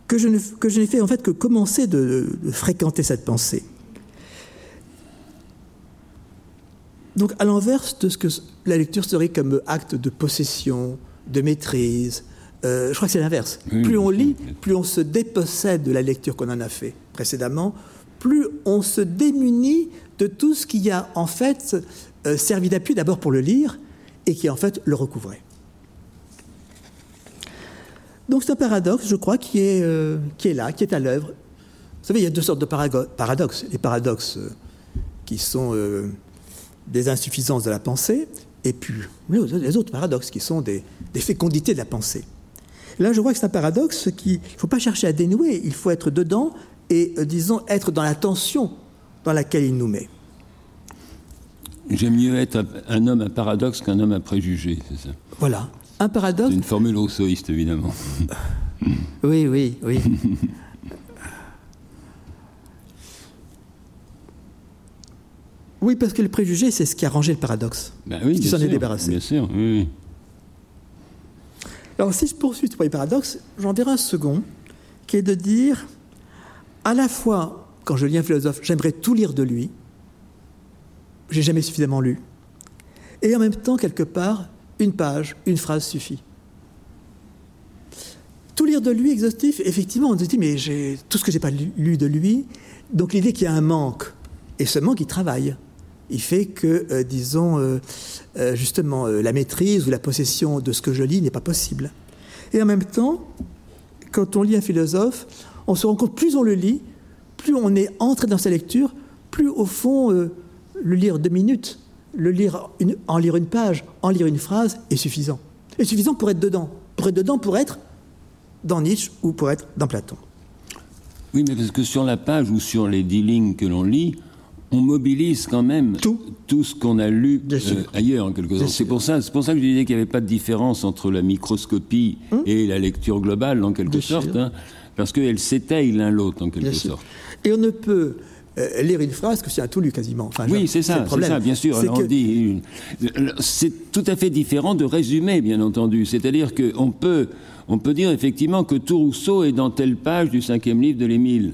que je, n'ai fait en fait que commencer de, de fréquenter cette pensée. Donc à l'inverse de ce que la lecture serait comme acte de possession, de maîtrise, euh, je crois que c'est l'inverse. plus on lit, plus on se dépossède de la lecture qu'on en a fait précédemment, plus on se démunit de tout ce qui a en fait euh, servi d'appui d'abord pour le lire et qui en fait le recouvrait. Donc c'est un paradoxe, je crois, qui est, euh, qui est là, qui est à l'œuvre. Vous savez, il y a deux sortes de paradoxes. Les paradoxes qui sont des insuffisances de la pensée, et puis les autres paradoxes qui sont des fécondités de la pensée. Là, je vois que c'est un paradoxe qu'il ne faut pas chercher à dénouer, il faut être dedans et, euh, disons, être dans la tension dans laquelle il nous met. J'aime mieux être un homme à paradoxe qu'un homme à préjugés, c'est ça Voilà. Un paradoxe. C'est une formule rousseauiste, évidemment. oui, oui, oui. oui, parce que le préjugé, c'est ce qui a rangé le paradoxe. Ben oui, qui s'en est débarrassé. Bien sûr, oui. Alors si je poursuis ce premier paradoxe, j'en dirai un second, qui est de dire, à la fois, quand je lis un philosophe, j'aimerais tout lire de lui, j'ai jamais suffisamment lu, et en même temps, quelque part, une page, une phrase suffit. Tout lire de lui exhaustif, effectivement, on se dit, mais tout ce que j'ai pas lu de lui, donc l'idée qu'il y a un manque, et ce manque, il travaille il fait que, euh, disons, euh, euh, justement, la maîtrise ou la possession de ce que je lis n'est pas possible. Et en même temps, quand on lit un philosophe, on se rend compte, plus on le lit, plus on est entré dans sa lecture, plus au fond, le lire deux minutes, le lire en lire une page, en lire une phrase est suffisant. Est suffisant pour être dedans. Pour être dedans, pour être dans Nietzsche ou pour être dans Platon. Oui, mais parce que sur la page ou sur les dix lignes que l'on lit, on mobilise quand même tout, ce qu'on a lu euh, ailleurs, en quelque sorte. C'est pour, ça, pour ça que je disais qu'il n'y avait pas de différence entre la microscopie hum. et la lecture globale, en quelque sorte, hein, parce qu'elles s'étayent l'un l'autre, en quelque sorte. Et on ne peut euh, lire une phrase que c'est un tout lu quasiment. Enfin, oui, c'est ça, c'est ça, bien sûr. On dit, c'est tout à fait différent de résumer, bien entendu. C'est-à-dire qu'on peut, on peut dire effectivement que tout Rousseau est dans telle page du cinquième livre de l'Émile.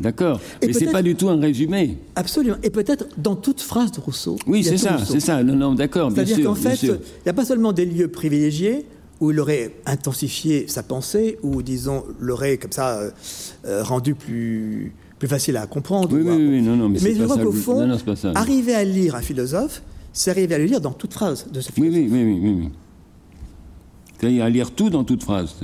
D'accord. Mais c'est pas du tout un résumé. Absolument. Et peut-être dans toute phrase de Rousseau. Oui, c'est ça, c'est ça. Non, non, d'accord. C'est-à-dire qu'en fait, il n'y a pas seulement des lieux privilégiés où il aurait intensifié sa pensée, ou disons l'aurait comme ça euh, euh, rendu plus plus facile à comprendre. Oui, oui, oui, non, non, mais, mais je crois qu'au fond, arriver à lire un philosophe, c'est arriver à le lire dans toute phrase de ce philosophe. Oui, oui, oui, oui, oui. C'est-à-dire à lire tout dans toute phrase.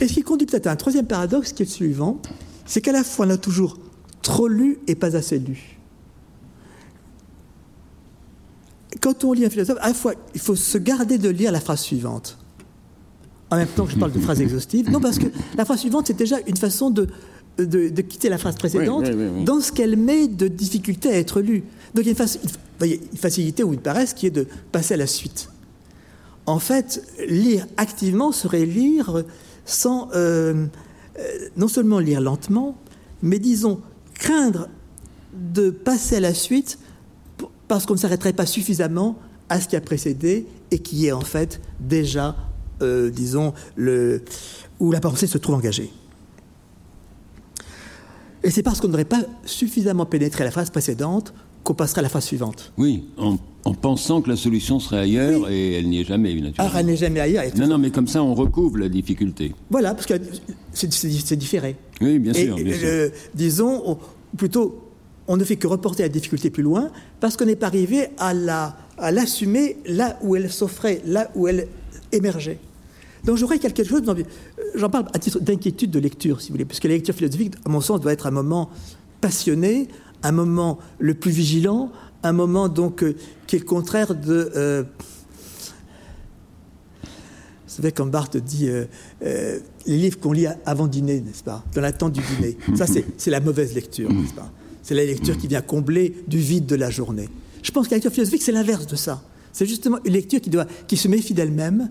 Et ce qui conduit peut-être à un troisième paradoxe qui est le suivant, c'est qu'à la fois on a toujours trop lu et pas assez lu. Quand on lit un philosophe, à la fois il faut se garder de lire la phrase suivante. En même temps que je parle de phrase exhaustive. Non, parce que la phrase suivante, c'est déjà une façon de de, quitter la phrase précédente dans ce qu'elle met de difficulté à être lue. Donc il y a une, facilité ou une paresse qui est de passer à la suite. En fait, lire activement serait lire sans euh, euh, non seulement lire lentement, mais disons craindre de passer à la suite parce qu'on ne s'arrêterait pas suffisamment à ce qui a précédé et qui est en fait déjà, euh, disons, le, où la pensée se trouve engagée. Et c'est parce qu'on n'aurait pas suffisamment pénétré la phase précédente qu'on passerait à la phase suivante. Oui, en, pensant que la solution serait ailleurs et elle n'y est jamais, naturellement. Alors elle n'est jamais ailleurs. Non, non, mais comme ça, on recouvre la difficulté. Voilà, parce que c'est différé. Oui, bien sûr. bien sûr. disons, plutôt, on ne fait que reporter la difficulté plus loin parce qu'on n'est pas arrivé à l'assumer là où elle s'offrait, là où elle émergeait. Donc j'aurais quelque chose, euh, j'en parle à titre d'inquiétude de lecture, si vous voulez, puisque la lecture philosophique, à mon sens, doit être un moment passionné, un moment le plus vigilant, un moment donc euh, qui est le contraire de... Euh, vous savez, comme Barthes dit, les livres qu'on lit avant dîner, n'est-ce pas Dans l'attente du dîner. Ça, c'est la mauvaise lecture, n'est-ce pas C'est la lecture qui vient combler du vide de la journée. Je pense que la lecture philosophique, c'est l'inverse de ça. C'est justement une lecture qui, doit, qui se méfie d'elle-même,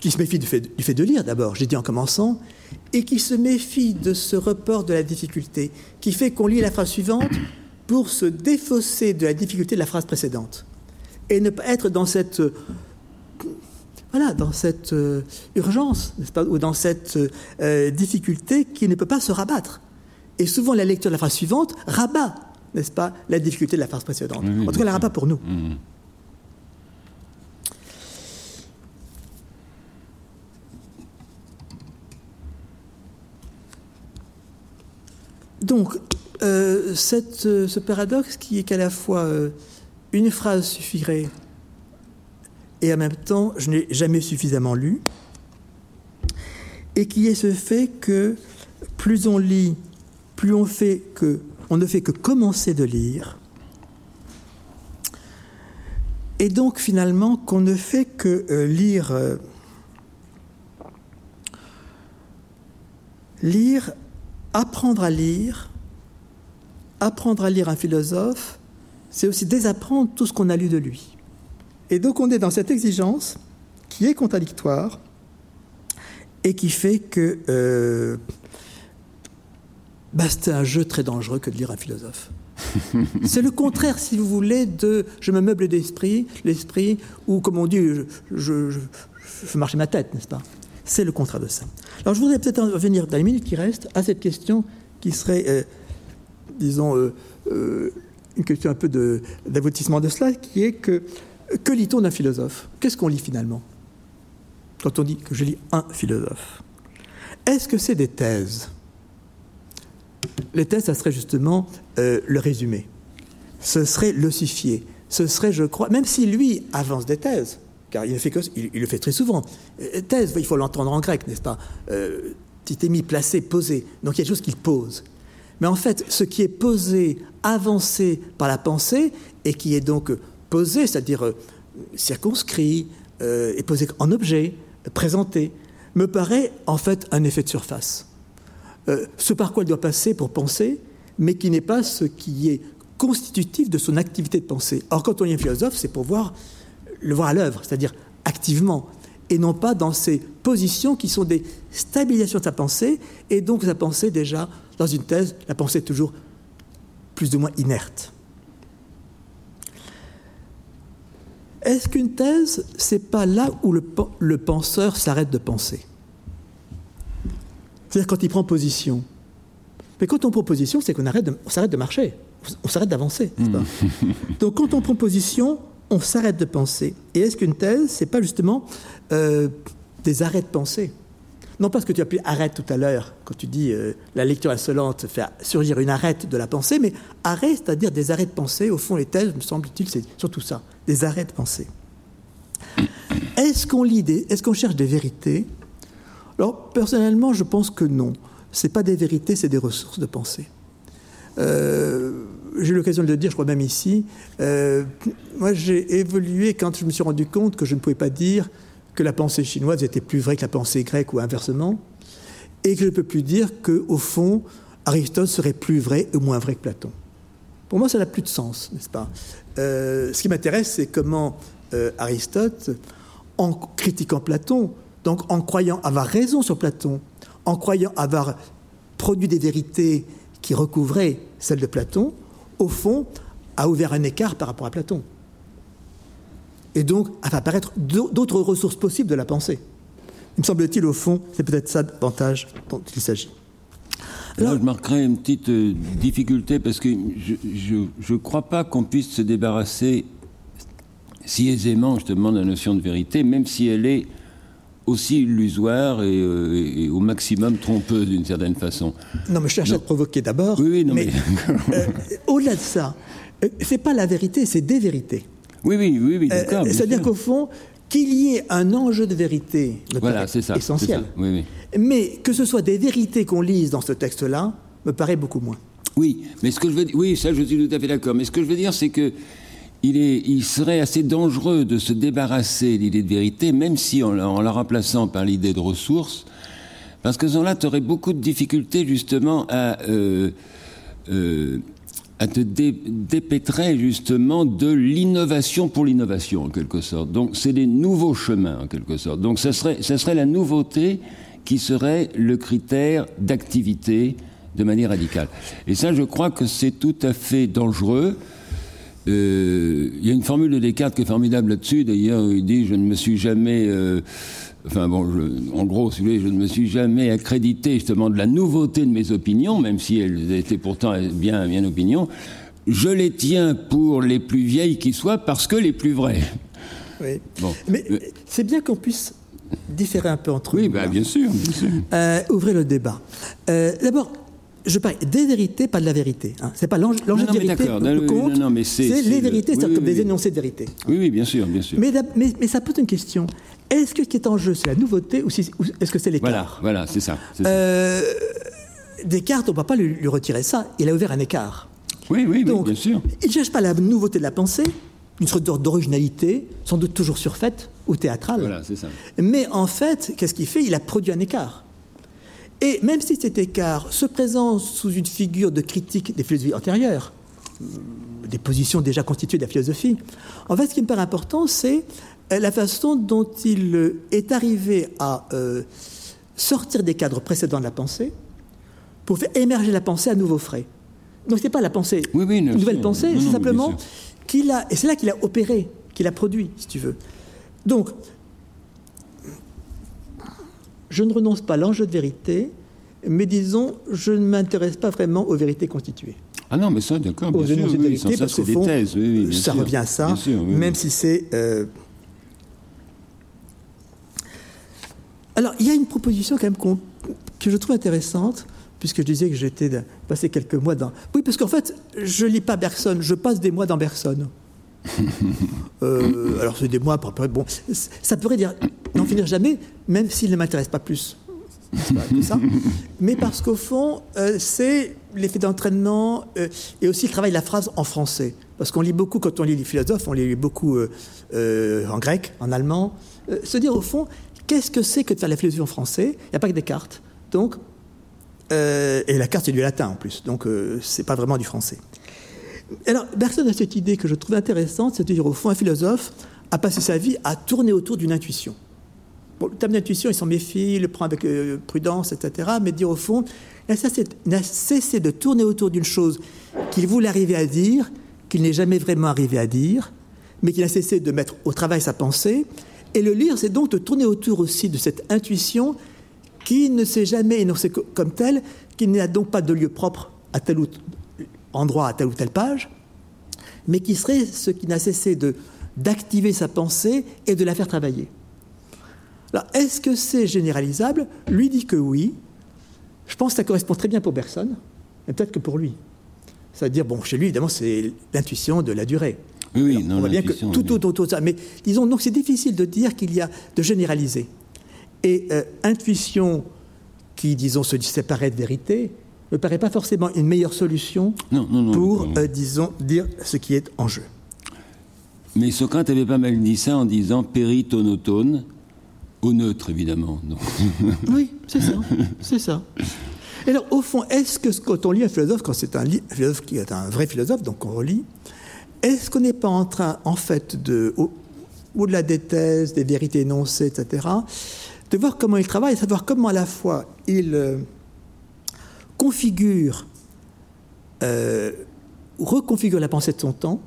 qui se méfie du fait, du fait de lire d'abord, j'ai dit en commençant, et qui se méfie de ce report de la difficulté, qui fait qu'on lit la phrase suivante pour se défausser de la difficulté de la phrase précédente, et ne pas être dans cette voilà, dans cette euh, urgence, pas, ou dans cette euh, difficulté qui ne peut pas se rabattre. Et souvent, la lecture de la phrase suivante rabat, n'est-ce pas, la difficulté de la phrase précédente. en tout cas, la rabat pour nous. Mmh. Donc, euh, euh, ce paradoxe qui est qu'à la fois euh, une phrase suffirait et en même temps je n'ai jamais suffisamment lu, et qui est ce fait que plus on lit, plus on fait que on ne fait que commencer de lire, et donc finalement qu'on ne fait que lire lire apprendre à lire, apprendre à lire un philosophe, c'est aussi désapprendre tout ce qu'on a lu de lui. Et donc on est dans cette exigence qui est contradictoire et qui fait que euh, bah, c'est un jeu très dangereux que de lire un philosophe. c'est le contraire, si vous voulez, de je me meuble d'esprit, l'esprit, ou comme on dit, je, je, je fais marcher ma tête, n'est-ce pas? C'est le contraire de ça. Alors je voudrais peut-être revenir dans les minutes qui restent à cette question qui serait, euh, disons, euh, euh, une question un peu d'aboutissement de, cela, qui est que que lit-on d'un philosophe? Qu'est-ce qu'on lit finalement? Quand on dit que je lis un philosophe, est-ce que c'est des thèses? Les thèses, ça serait justement le résumé. Ce serait l'ossifié. Ce serait, je crois, même si lui avance des thèses, car il, le fait très souvent. Euh, thèse, il faut l'entendre en grec, n'est-ce pas euh, Titémie, placé, posé. Donc il y a des choses qu'il pose. Mais en fait, ce qui est posé, avancé par la pensée, et qui est donc posé, c'est-à-dire euh, circonscrit, euh, et posé en objet, présenté, me paraît en fait un effet de surface. ce par quoi il doit passer pour penser, mais qui n'est pas ce qui est constitutif de son activité de pensée. Or, quand on est un philosophe, c'est pour voir le voir à l'œuvre, c'est-à-dire activement, et non pas dans ces positions qui sont des stabilisations de sa pensée, et donc sa pensée déjà, dans une thèse, la pensée est toujours plus ou moins inerte. Est-ce qu'une thèse, c'est pas là où le, le penseur s'arrête de penser? C'est-à-dire quand il prend position. Mais quand on prend position, c'est qu'on s'arrête de marcher, on s'arrête d'avancer. Hmm. Donc quand on prend position, on s'arrête de penser. Et est-ce qu'une thèse, c'est pas justement euh, des arrêts de pensée? Non pas ce que tu as pu arrêter tout à l'heure, quand tu dis euh, la lecture insolente fait surgir une arrête de la pensée, mais arrêt, c'est-à-dire des arrêts de pensée. Au fond, les thèses, me semble-t-il, c'est surtout ça, des arrêts de pensée. Est-ce qu'on lit des, est-ce qu'on cherche des vérités? Alors, personnellement, je pense que non. Ce pas des vérités, c'est des ressources de pensée. Euh, j'ai eu l'occasion de le dire, je crois même ici. Euh, moi, j'ai évolué quand je me suis rendu compte que je ne pouvais pas dire que la pensée chinoise était plus vraie que la pensée grecque ou inversement, et que je ne peux plus dire qu'au fond, Aristote serait plus vrai ou moins vrai que Platon. Pour moi, ça n'a plus de sens, n'est-ce pas? Euh, Ce qui m'intéresse, c'est comment euh, Aristote, en critiquant Platon, donc en croyant avoir raison sur Platon, en croyant avoir produit des vérités qui recouvraient celles de Platon, au fond, a ouvert un écart par rapport à Platon et donc à faire apparaître d'autres ressources possibles de la pensée. Il me semble-t-il, au fond, c'est peut-être ça davantage dont il s'agit. Alors, je marquerai une petite euh, difficulté parce que je ne crois pas qu'on puisse se débarrasser si aisément justement de la notion de vérité, même si elle est aussi illusoire et, euh, au maximum trompeuse d'une certaine façon. Non, mais je cherche à te provoquer d'abord. Oui, oui, non, mais. Euh, au-delà de ça, c'est pas la vérité, c'est des vérités. Oui, oui, oui, oui d'accord. Euh, c'est-à-dire qu'au fond, qu'il y ait un enjeu de vérité me voilà, paraît ça, essentiel. Ça. Oui, oui. Mais que ce soit des vérités qu'on lise dans ce texte-là, me paraît beaucoup moins. Oui, mais ce que je veux dire, oui, ça, je suis tout à fait d'accord. Mais ce que je veux dire, c'est que il, serait assez dangereux de se débarrasser de l'idée de vérité, même si en, la remplaçant par l'idée de ressources, parce que là, tu aurais beaucoup de difficultés justement à euh, euh, te dépêtrer justement de l'innovation pour l'innovation en quelque sorte. Donc c'est des nouveaux chemins en quelque sorte. Donc ça serait, ça serait la nouveauté qui serait le critère d'activité de manière radicale. Et ça, je crois que c'est tout à fait dangereux. Euh, il y a une formule de Descartes qui est formidable là-dessus. D'ailleurs, il dit :« Je ne me suis jamais euh, Enfin bon, en gros, si vous voulez, je ne me suis jamais accrédité justement de la nouveauté de mes opinions, même si elles étaient pourtant bien, bien opinions. Je les tiens pour les plus vieilles qui soient parce que les plus vraies. Oui. Bon. Mais euh, c'est bien qu'on puisse différer un peu entre oui, nous. Oui, bah, bien sûr. Bien sûr. Euh, ouvrez le débat. D'abord, je parle des vérités, pas de la vérité. Hein. C'est pas l'enjeu de vérité compte, c'est les vérités, c'est comme des énoncés de vérité. Oui, oui, bien sûr, bien sûr. Mais, mais, mais ça pose une question. Est-ce que ce qui est en jeu, c'est la nouveauté ou, est-ce que c'est l'écart Voilà, voilà c'est ça. Euh, Descartes, on ne va pas lui, retirer ça. Il a ouvert un écart. Oui, oui, bien sûr. Il ne cherche pas la nouveauté de la pensée, une sorte d'originalité, sans doute toujours surfaite ou théâtrale. Voilà, c'est ça. Mais en fait, qu'est-ce qu'il fait? Il a produit un écart. Et même si cet écart se présente sous une figure de critique des philosophies antérieures, des positions déjà constituées de la philosophie, en fait, ce qui me paraît important, c'est euh, la façon dont il euh, est arrivé à euh, sortir des cadres précédents de la pensée pour faire émerger la pensée à nouveau frais. Donc ce n'est pas la pensée, une nouvelle pensée, c'est simplement qu'il a, et c'est là qu'il a opéré, qu'il a produit, si tu veux. Donc, je ne renonce pas à l'enjeu de vérité, mais disons, je ne m'intéresse pas vraiment aux vérités constituées. Ah non, mais ça, d'accord, bien sûr, oui, ça, c'est des thèses, oui, ça revient à ça, même si c'est Alors, il y a une proposition quand même que je trouve intéressante, puisque je disais que j'étais passé quelques mois dans. Oui, parce qu'en fait, je lis pas Bergson, je passe des mois dans Bergson. Euh, alors, c'est des mois, ça pourrait dire n'en finir jamais, même s'il ne m'intéresse pas plus. Mais parce qu'au fond, euh, c'est l'effet d'entraînement euh, et aussi le travail de la phrase en français. Parce qu'on lit beaucoup, quand on lit les philosophes, on lit beaucoup en grec, en allemand. se dire au fond, Qu'est-ce que c'est que de faire la philosophie en français? Il n'y a pas que des cartes. Donc, et la carte, c'est du latin en plus. Donc, ce n'est pas vraiment du français. Alors, Bergson a cette idée que je trouve intéressante, c'est de dire au fond, un philosophe a passé sa vie à tourner autour d'une intuition. le terme d'intuition, il s'en méfie, il le prend avec euh, prudence, etc. Mais dire au fond, il a cessé de tourner autour d'une chose qu'il voulait arriver à dire, qu'il n'est jamais vraiment arrivé à dire, mais qu'il a cessé de mettre au travail sa pensée. Et le lire, c'est donc de tourner autour aussi de cette intuition qui ne s'est jamais énoncée comme telle, qui n'a donc pas de lieu propre à tel ou endroit, à telle ou telle page, mais qui serait ce qui n'a cessé de d'activer sa pensée et de la faire travailler. Alors, est-ce que c'est généralisable? Lui dit que oui. Je pense que ça correspond très bien pour personne, mais peut-être que pour lui. C'est-à-dire, bon, chez lui, évidemment, c'est l'intuition de la durée. Oui, oui, non, on voit bien que tout autour de ça. Mais disons, donc c'est difficile de dire qu'il y a de généraliser. Et euh, intuition qui, disons, se séparer de vérité, ne me paraît pas forcément une meilleure solution pour, euh, disons, dire ce qui est en jeu. Mais Socrate avait pas mal dit ça en disant péritonotone, au neutre évidemment. oui, c'est ça, c'est ça. Et alors, au fond, est-ce que quand on lit un philosophe, quand c'est un, philosophe qui est un vrai philosophe, donc on relit, est-ce qu'on n'est pas en train, en fait, de, au-delà des thèses, des vérités énoncées, etc., de voir comment il travaille, de savoir comment à la fois il euh, configure, euh, reconfigure la pensée de son temps,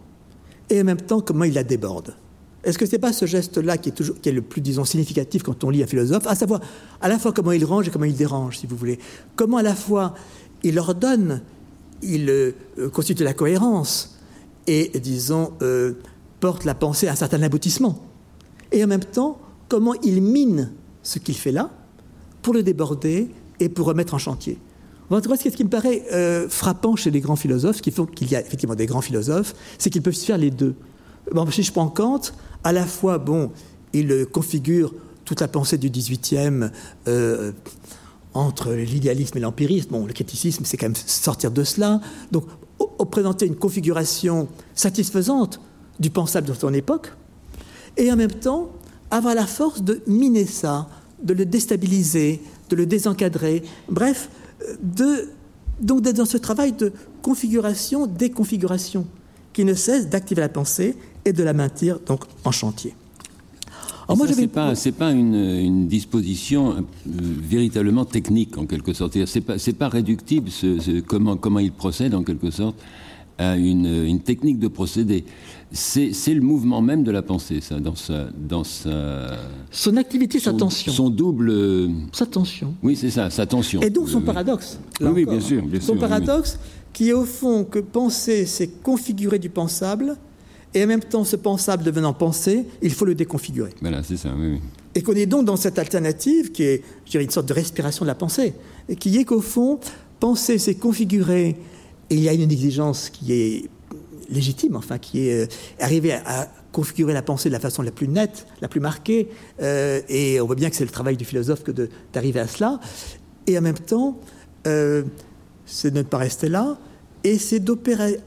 et en même temps comment il la déborde. Est-ce que ce n'est pas ce geste-là qui est, le plus, disons, significatif quand on lit un philosophe, à savoir à la fois comment il range et comment il dérange, si vous voulez. Comment à la fois il ordonne, il euh, constitue la cohérence et, disons, euh, porte la pensée à un certain aboutissement. Et en même temps, comment il mine ce qu'il fait là pour le déborder et pour remettre en chantier. En tout cas, ce qui me paraît euh, frappant chez les grands philosophes, qui qu'il y a effectivement des grands philosophes, c'est qu'ils peuvent se faire les deux. Si je prends Kant, à la fois, bon, il configure toute la pensée du XVIIIe euh, entre l'idéalisme et l'empirisme. Bon, le criticisme, c'est quand même sortir de cela. Donc, présenter une configuration satisfaisante du pensable de son époque, et en même temps, avoir la force de miner ça, de le déstabiliser, de le désencadrer. Bref, de, donc d'être dans ce travail de configuration, déconfiguration, qui ne cesse d'activer la pensée et de la maintenir donc en chantier. Alors moi, c'est pas, une, disposition euh, véritablement technique en quelque sorte. C'est pas, pas réductible ce, comment, comment il procède en quelque sorte à une, une technique de procédé. C'est, le mouvement même de la pensée, ça, dans sa, dans sa son activité, sa tension, son double, sa tension. Oui, c'est ça, sa tension. Et donc son paradoxe. oui, bien sûr, bien son paradoxe, qui est au fond que penser, c'est configurer du pensable et en même temps, ce pensable devenant pensée, il faut le déconfigurer. Voilà, c'est ça, oui, oui. Et qu'on est donc dans cette alternative qui est, je dirais, une sorte de respiration de la pensée, et qui est qu'au fond, penser, c'est configurer, et il y a une exigence qui est légitime, enfin, qui est euh, arriver à, configurer la pensée de la façon la plus nette, la plus marquée, euh, et on voit bien que c'est le travail du philosophe que d'arriver à cela, et en même temps, euh, c'est de ne pas rester là, et c'est d'opérer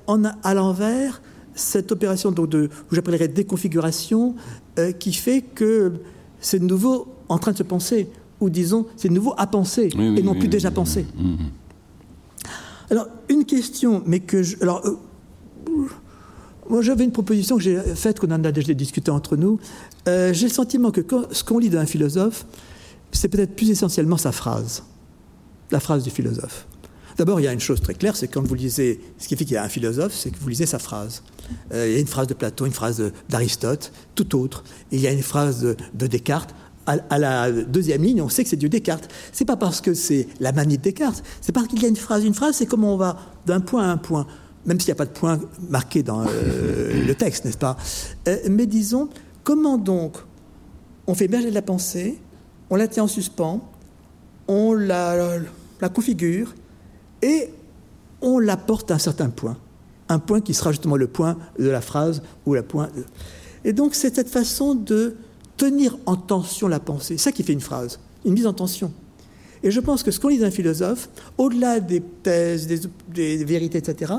à l'envers cette opération donc de, que j'appellerais déconfiguration, euh, qui fait que c'est de nouveau en train de se penser, ou disons, c'est de nouveau à penser, et non plus déjà pensé. Alors, une question, mais que je. Alors, moi, j'avais une proposition que j'ai faite, qu'on en a déjà discuté entre nous. Euh, j'ai le sentiment que ce qu'on lit d'un philosophe, c'est peut-être plus essentiellement sa phrase, la phrase du philosophe. D'abord, il y a une chose très claire, c'est quand vous lisez, ce qui fait qu'il y a un philosophe, c'est que vous lisez sa phrase. Euh, il y a une phrase de Platon, une phrase d'Aristote, tout autre. il y a une phrase de, Descartes. À, la deuxième ligne, on sait que c'est du Descartes. C'est pas parce que c'est la manie de Descartes, c'est parce qu'il y a une phrase. Une phrase, c'est comment on va d'un point à un point, même s'il n'y a pas de point marqué dans euh, le texte, n'est-ce pas? Euh, Mais disons, comment donc on fait émerger de la pensée, on la tient en suspens, on la, la configure, et on la porte à un certain point un point qui sera justement le point de la phrase ou la point. Et donc c'est cette façon de tenir en tension la pensée, ça qui fait une phrase, une mise en tension. Et je pense que ce qu'on lit d'un philosophe, au-delà des thèses, des, vérités, etc.,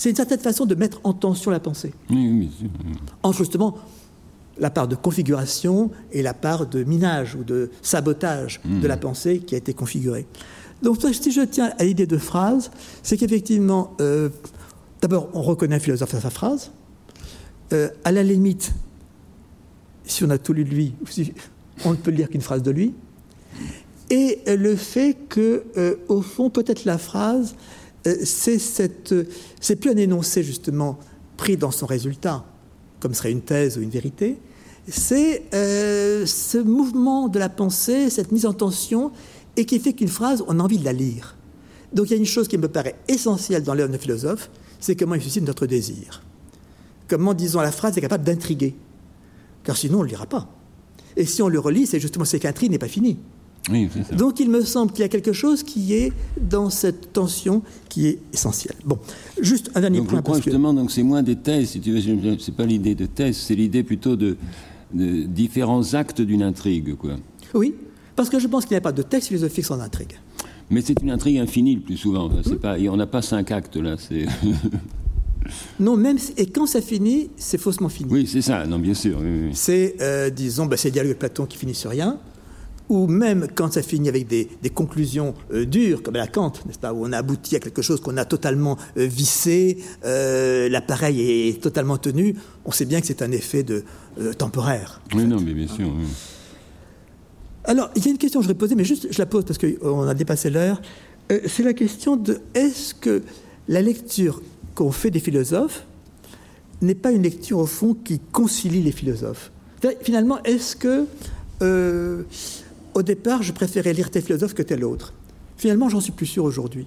c'est une certaine façon de mettre en tension la pensée. Oui, oui, Entre justement la part de configuration et la part de minage ou de sabotage de la mmh. pensée qui a été configurée. Donc si je tiens à l'idée de phrase, c'est qu'effectivement, euh, D'abord, on reconnaît un philosophe à sa phrase. Euh, à la limite, si on a tout lu de lui, on ne peut lire qu'une phrase de lui, et le fait que, au fond, peut-être la phrase, c'est cette, c'est plus un énoncé justement pris dans son résultat, comme serait une thèse ou une vérité, c'est ce mouvement de la pensée, cette mise en tension, et qui fait qu'une phrase, on a envie de la lire. Donc il y a une chose qui me paraît essentielle dans l'œuvre de philosophe, c'est comment il suscite notre désir. Comment, disons, la phrase est capable d'intriguer. Car sinon, on ne le lira pas. Et si on le relit, c'est justement c'est qu'intrigue n'est pas fini. Donc il me semble qu'il y a quelque chose qui est dans cette tension qui est essentielle. Bon, juste un dernier donc, point. Je crois justement, donc c'est moins des thèses, si tu veux, c'est pas l'idée de thèse, c'est l'idée plutôt de, de, différents actes d'une intrigue, quoi. Oui, parce que je pense qu'il n'y a pas de texte philosophique sans intrigue. Mais c'est une intrigue infinie le plus souvent. C'est pas, on n'a pas cinq actes là. non, même et quand ça finit, c'est faussement fini. Oui, c'est ça. Non, bien sûr. C'est, euh, disons, bah, c'est le dialogue de Platon qui finit sur rien. Ou même quand ça finit avec des, conclusions euh, dures, comme à la Kant, n'est-ce pas, où on a abouti à quelque chose qu'on a totalement euh, vissé, l'appareil est totalement tenu, on sait bien que c'est un effet de, temporaire. Oui, non, mais bien sûr. Alors, il y a une question que je voudrais poser, mais juste je la pose parce qu'on a dépassé l'heure. Euh, c'est la question de est-ce que la lecture qu'on fait des philosophes n'est pas une lecture au fond qui concilie les philosophes? Finalement, est-ce que euh, au départ, je préférais lire tel philosophe que tel autre Finalement, j'en suis plus sûr aujourd'hui.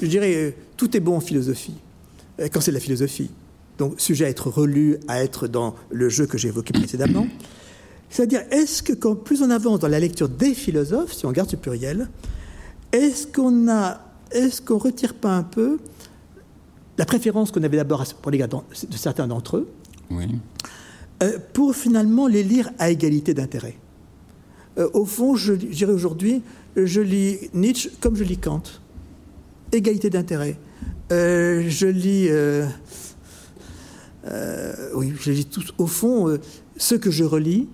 Je dirais, euh, tout est bon en philosophie, quand c'est de la philosophie. Donc, sujet à être relu, à être dans le jeu que j'ai évoqué précédemment. C'est-à-dire, est-ce que quand plus on avance dans la lecture des philosophes, si on garde ce pluriel, est-ce qu'on a, est-ce qu'on retire pas un peu la préférence qu'on avait d'abord pour les de certains d'entre eux, euh, pour finalement les lire à égalité d'intérêt? Euh, au fond, je dirais aujourd'hui, je lis Nietzsche comme je lis Kant, égalité d'intérêt. Euh, je lis, oui, je lis tout. Au fond, ce que je relis,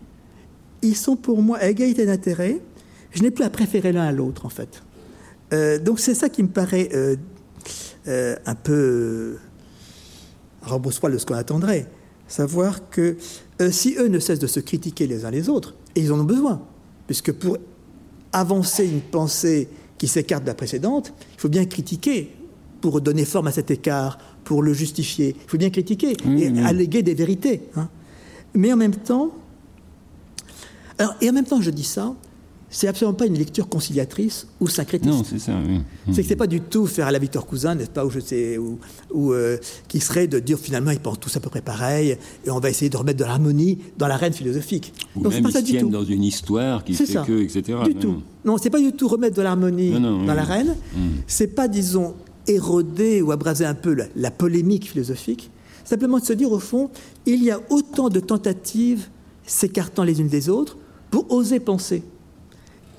ils sont pour moi à égalité d'intérêt. Je n'ai plus à préférer l'un à l'autre, en fait. Euh, donc c'est ça qui me paraît euh, euh, un peu rembourse-poil de ce qu'on attendrait. Savoir que si eux ne cessent de se critiquer les uns les autres, et ils en ont besoin, puisque pour avancer une pensée qui s'écarte de la précédente, il faut bien critiquer pour donner forme à cet écart, pour le justifier. Il faut bien critiquer et alléguer des vérités. Hein. Mais en même temps, et en même temps, je dis ça, c'est absolument pas une lecture conciliatrice ou syncrétiste. Non, c'est ça, oui. C'est que c'est pas du tout faire à la Victor Cousin, n'est-ce pas, ou je sais, ou, euh, qui serait de dire finalement ils pensent tous à peu près pareil, et on va essayer de remettre de l'harmonie dans l'arène philosophique. Ou même ils tiennent dans une histoire qui fait que, etc. Du tout. Non, c'est pas du tout remettre de l'harmonie dans l'arène. Ce mm. C'est pas, disons, éroder ou abraser un peu la, la polémique philosophique. Simplement de se dire au fond, il y a autant de tentatives s'écartant les unes des autres pour oser penser.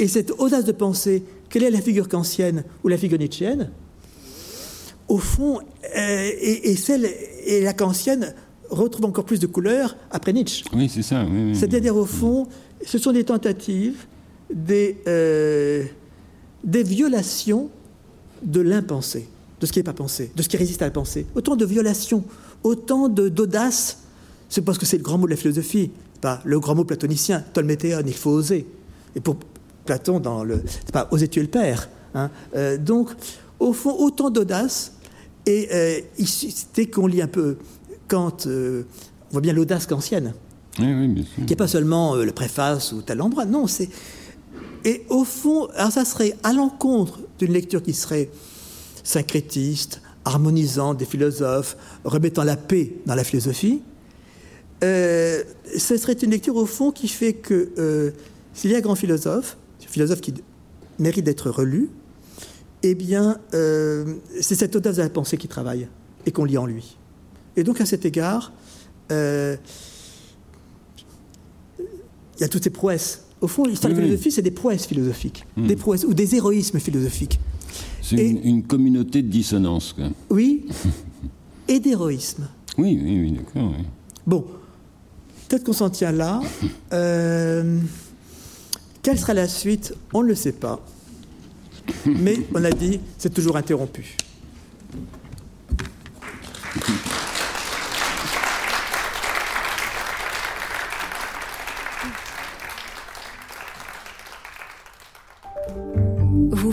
Et cette audace de penser, quelle est la figure kantienne ou la figure nietzschéenne Au fond, euh, et, celle et la kantienne retrouve encore plus de couleurs après Nietzsche. Oui, c'est ça. C'est-à-dire, au fond, ce sont des tentatives, des, euh, des violations de l'impensé, de ce qui n'est pas pensé, de ce qui résiste à la pensée. Autant de violations, autant d'audace. C'est parce que c'est le grand mot de la philosophie pas le grand mot platonicien, tolméthéon, il faut oser. Et pour Platon, dans le, c'est pas oser tuer le père. Hein. Euh, donc, au fond, autant d'audace. Et euh, dès qu'on lit un peu Kant, euh, on voit bien l'audace kantienne. Oui, oui, bien sûr. Qui n'est pas seulement le préface ou tel endroit, non, c'est. Et au fond, alors ça serait à l'encontre d'une lecture qui serait syncrétiste, harmonisant des philosophes, remettant la paix dans la philosophie, ce serait une lecture au fond qui fait que s'il y a un grand philosophe, philosophe qui mérite d'être relu, eh bien, euh, c'est cette audace de la pensée qui travaille et qu'on lit en lui. Et donc, à cet égard, il y a toutes ces prouesses. Au fond, l'histoire de la philosophie, c'est des prouesses philosophiques, hmm. des prouesses ou des héroïsmes philosophiques. C'est une, communauté de dissonance. Quoi. Oui, et d'héroïsme. Oui, oui, oui, d'accord. Bon, Peut-être qu'on s'en tient là. Euh, quelle sera la suite On ne le sait pas. Mais on a dit, c'est toujours interrompu.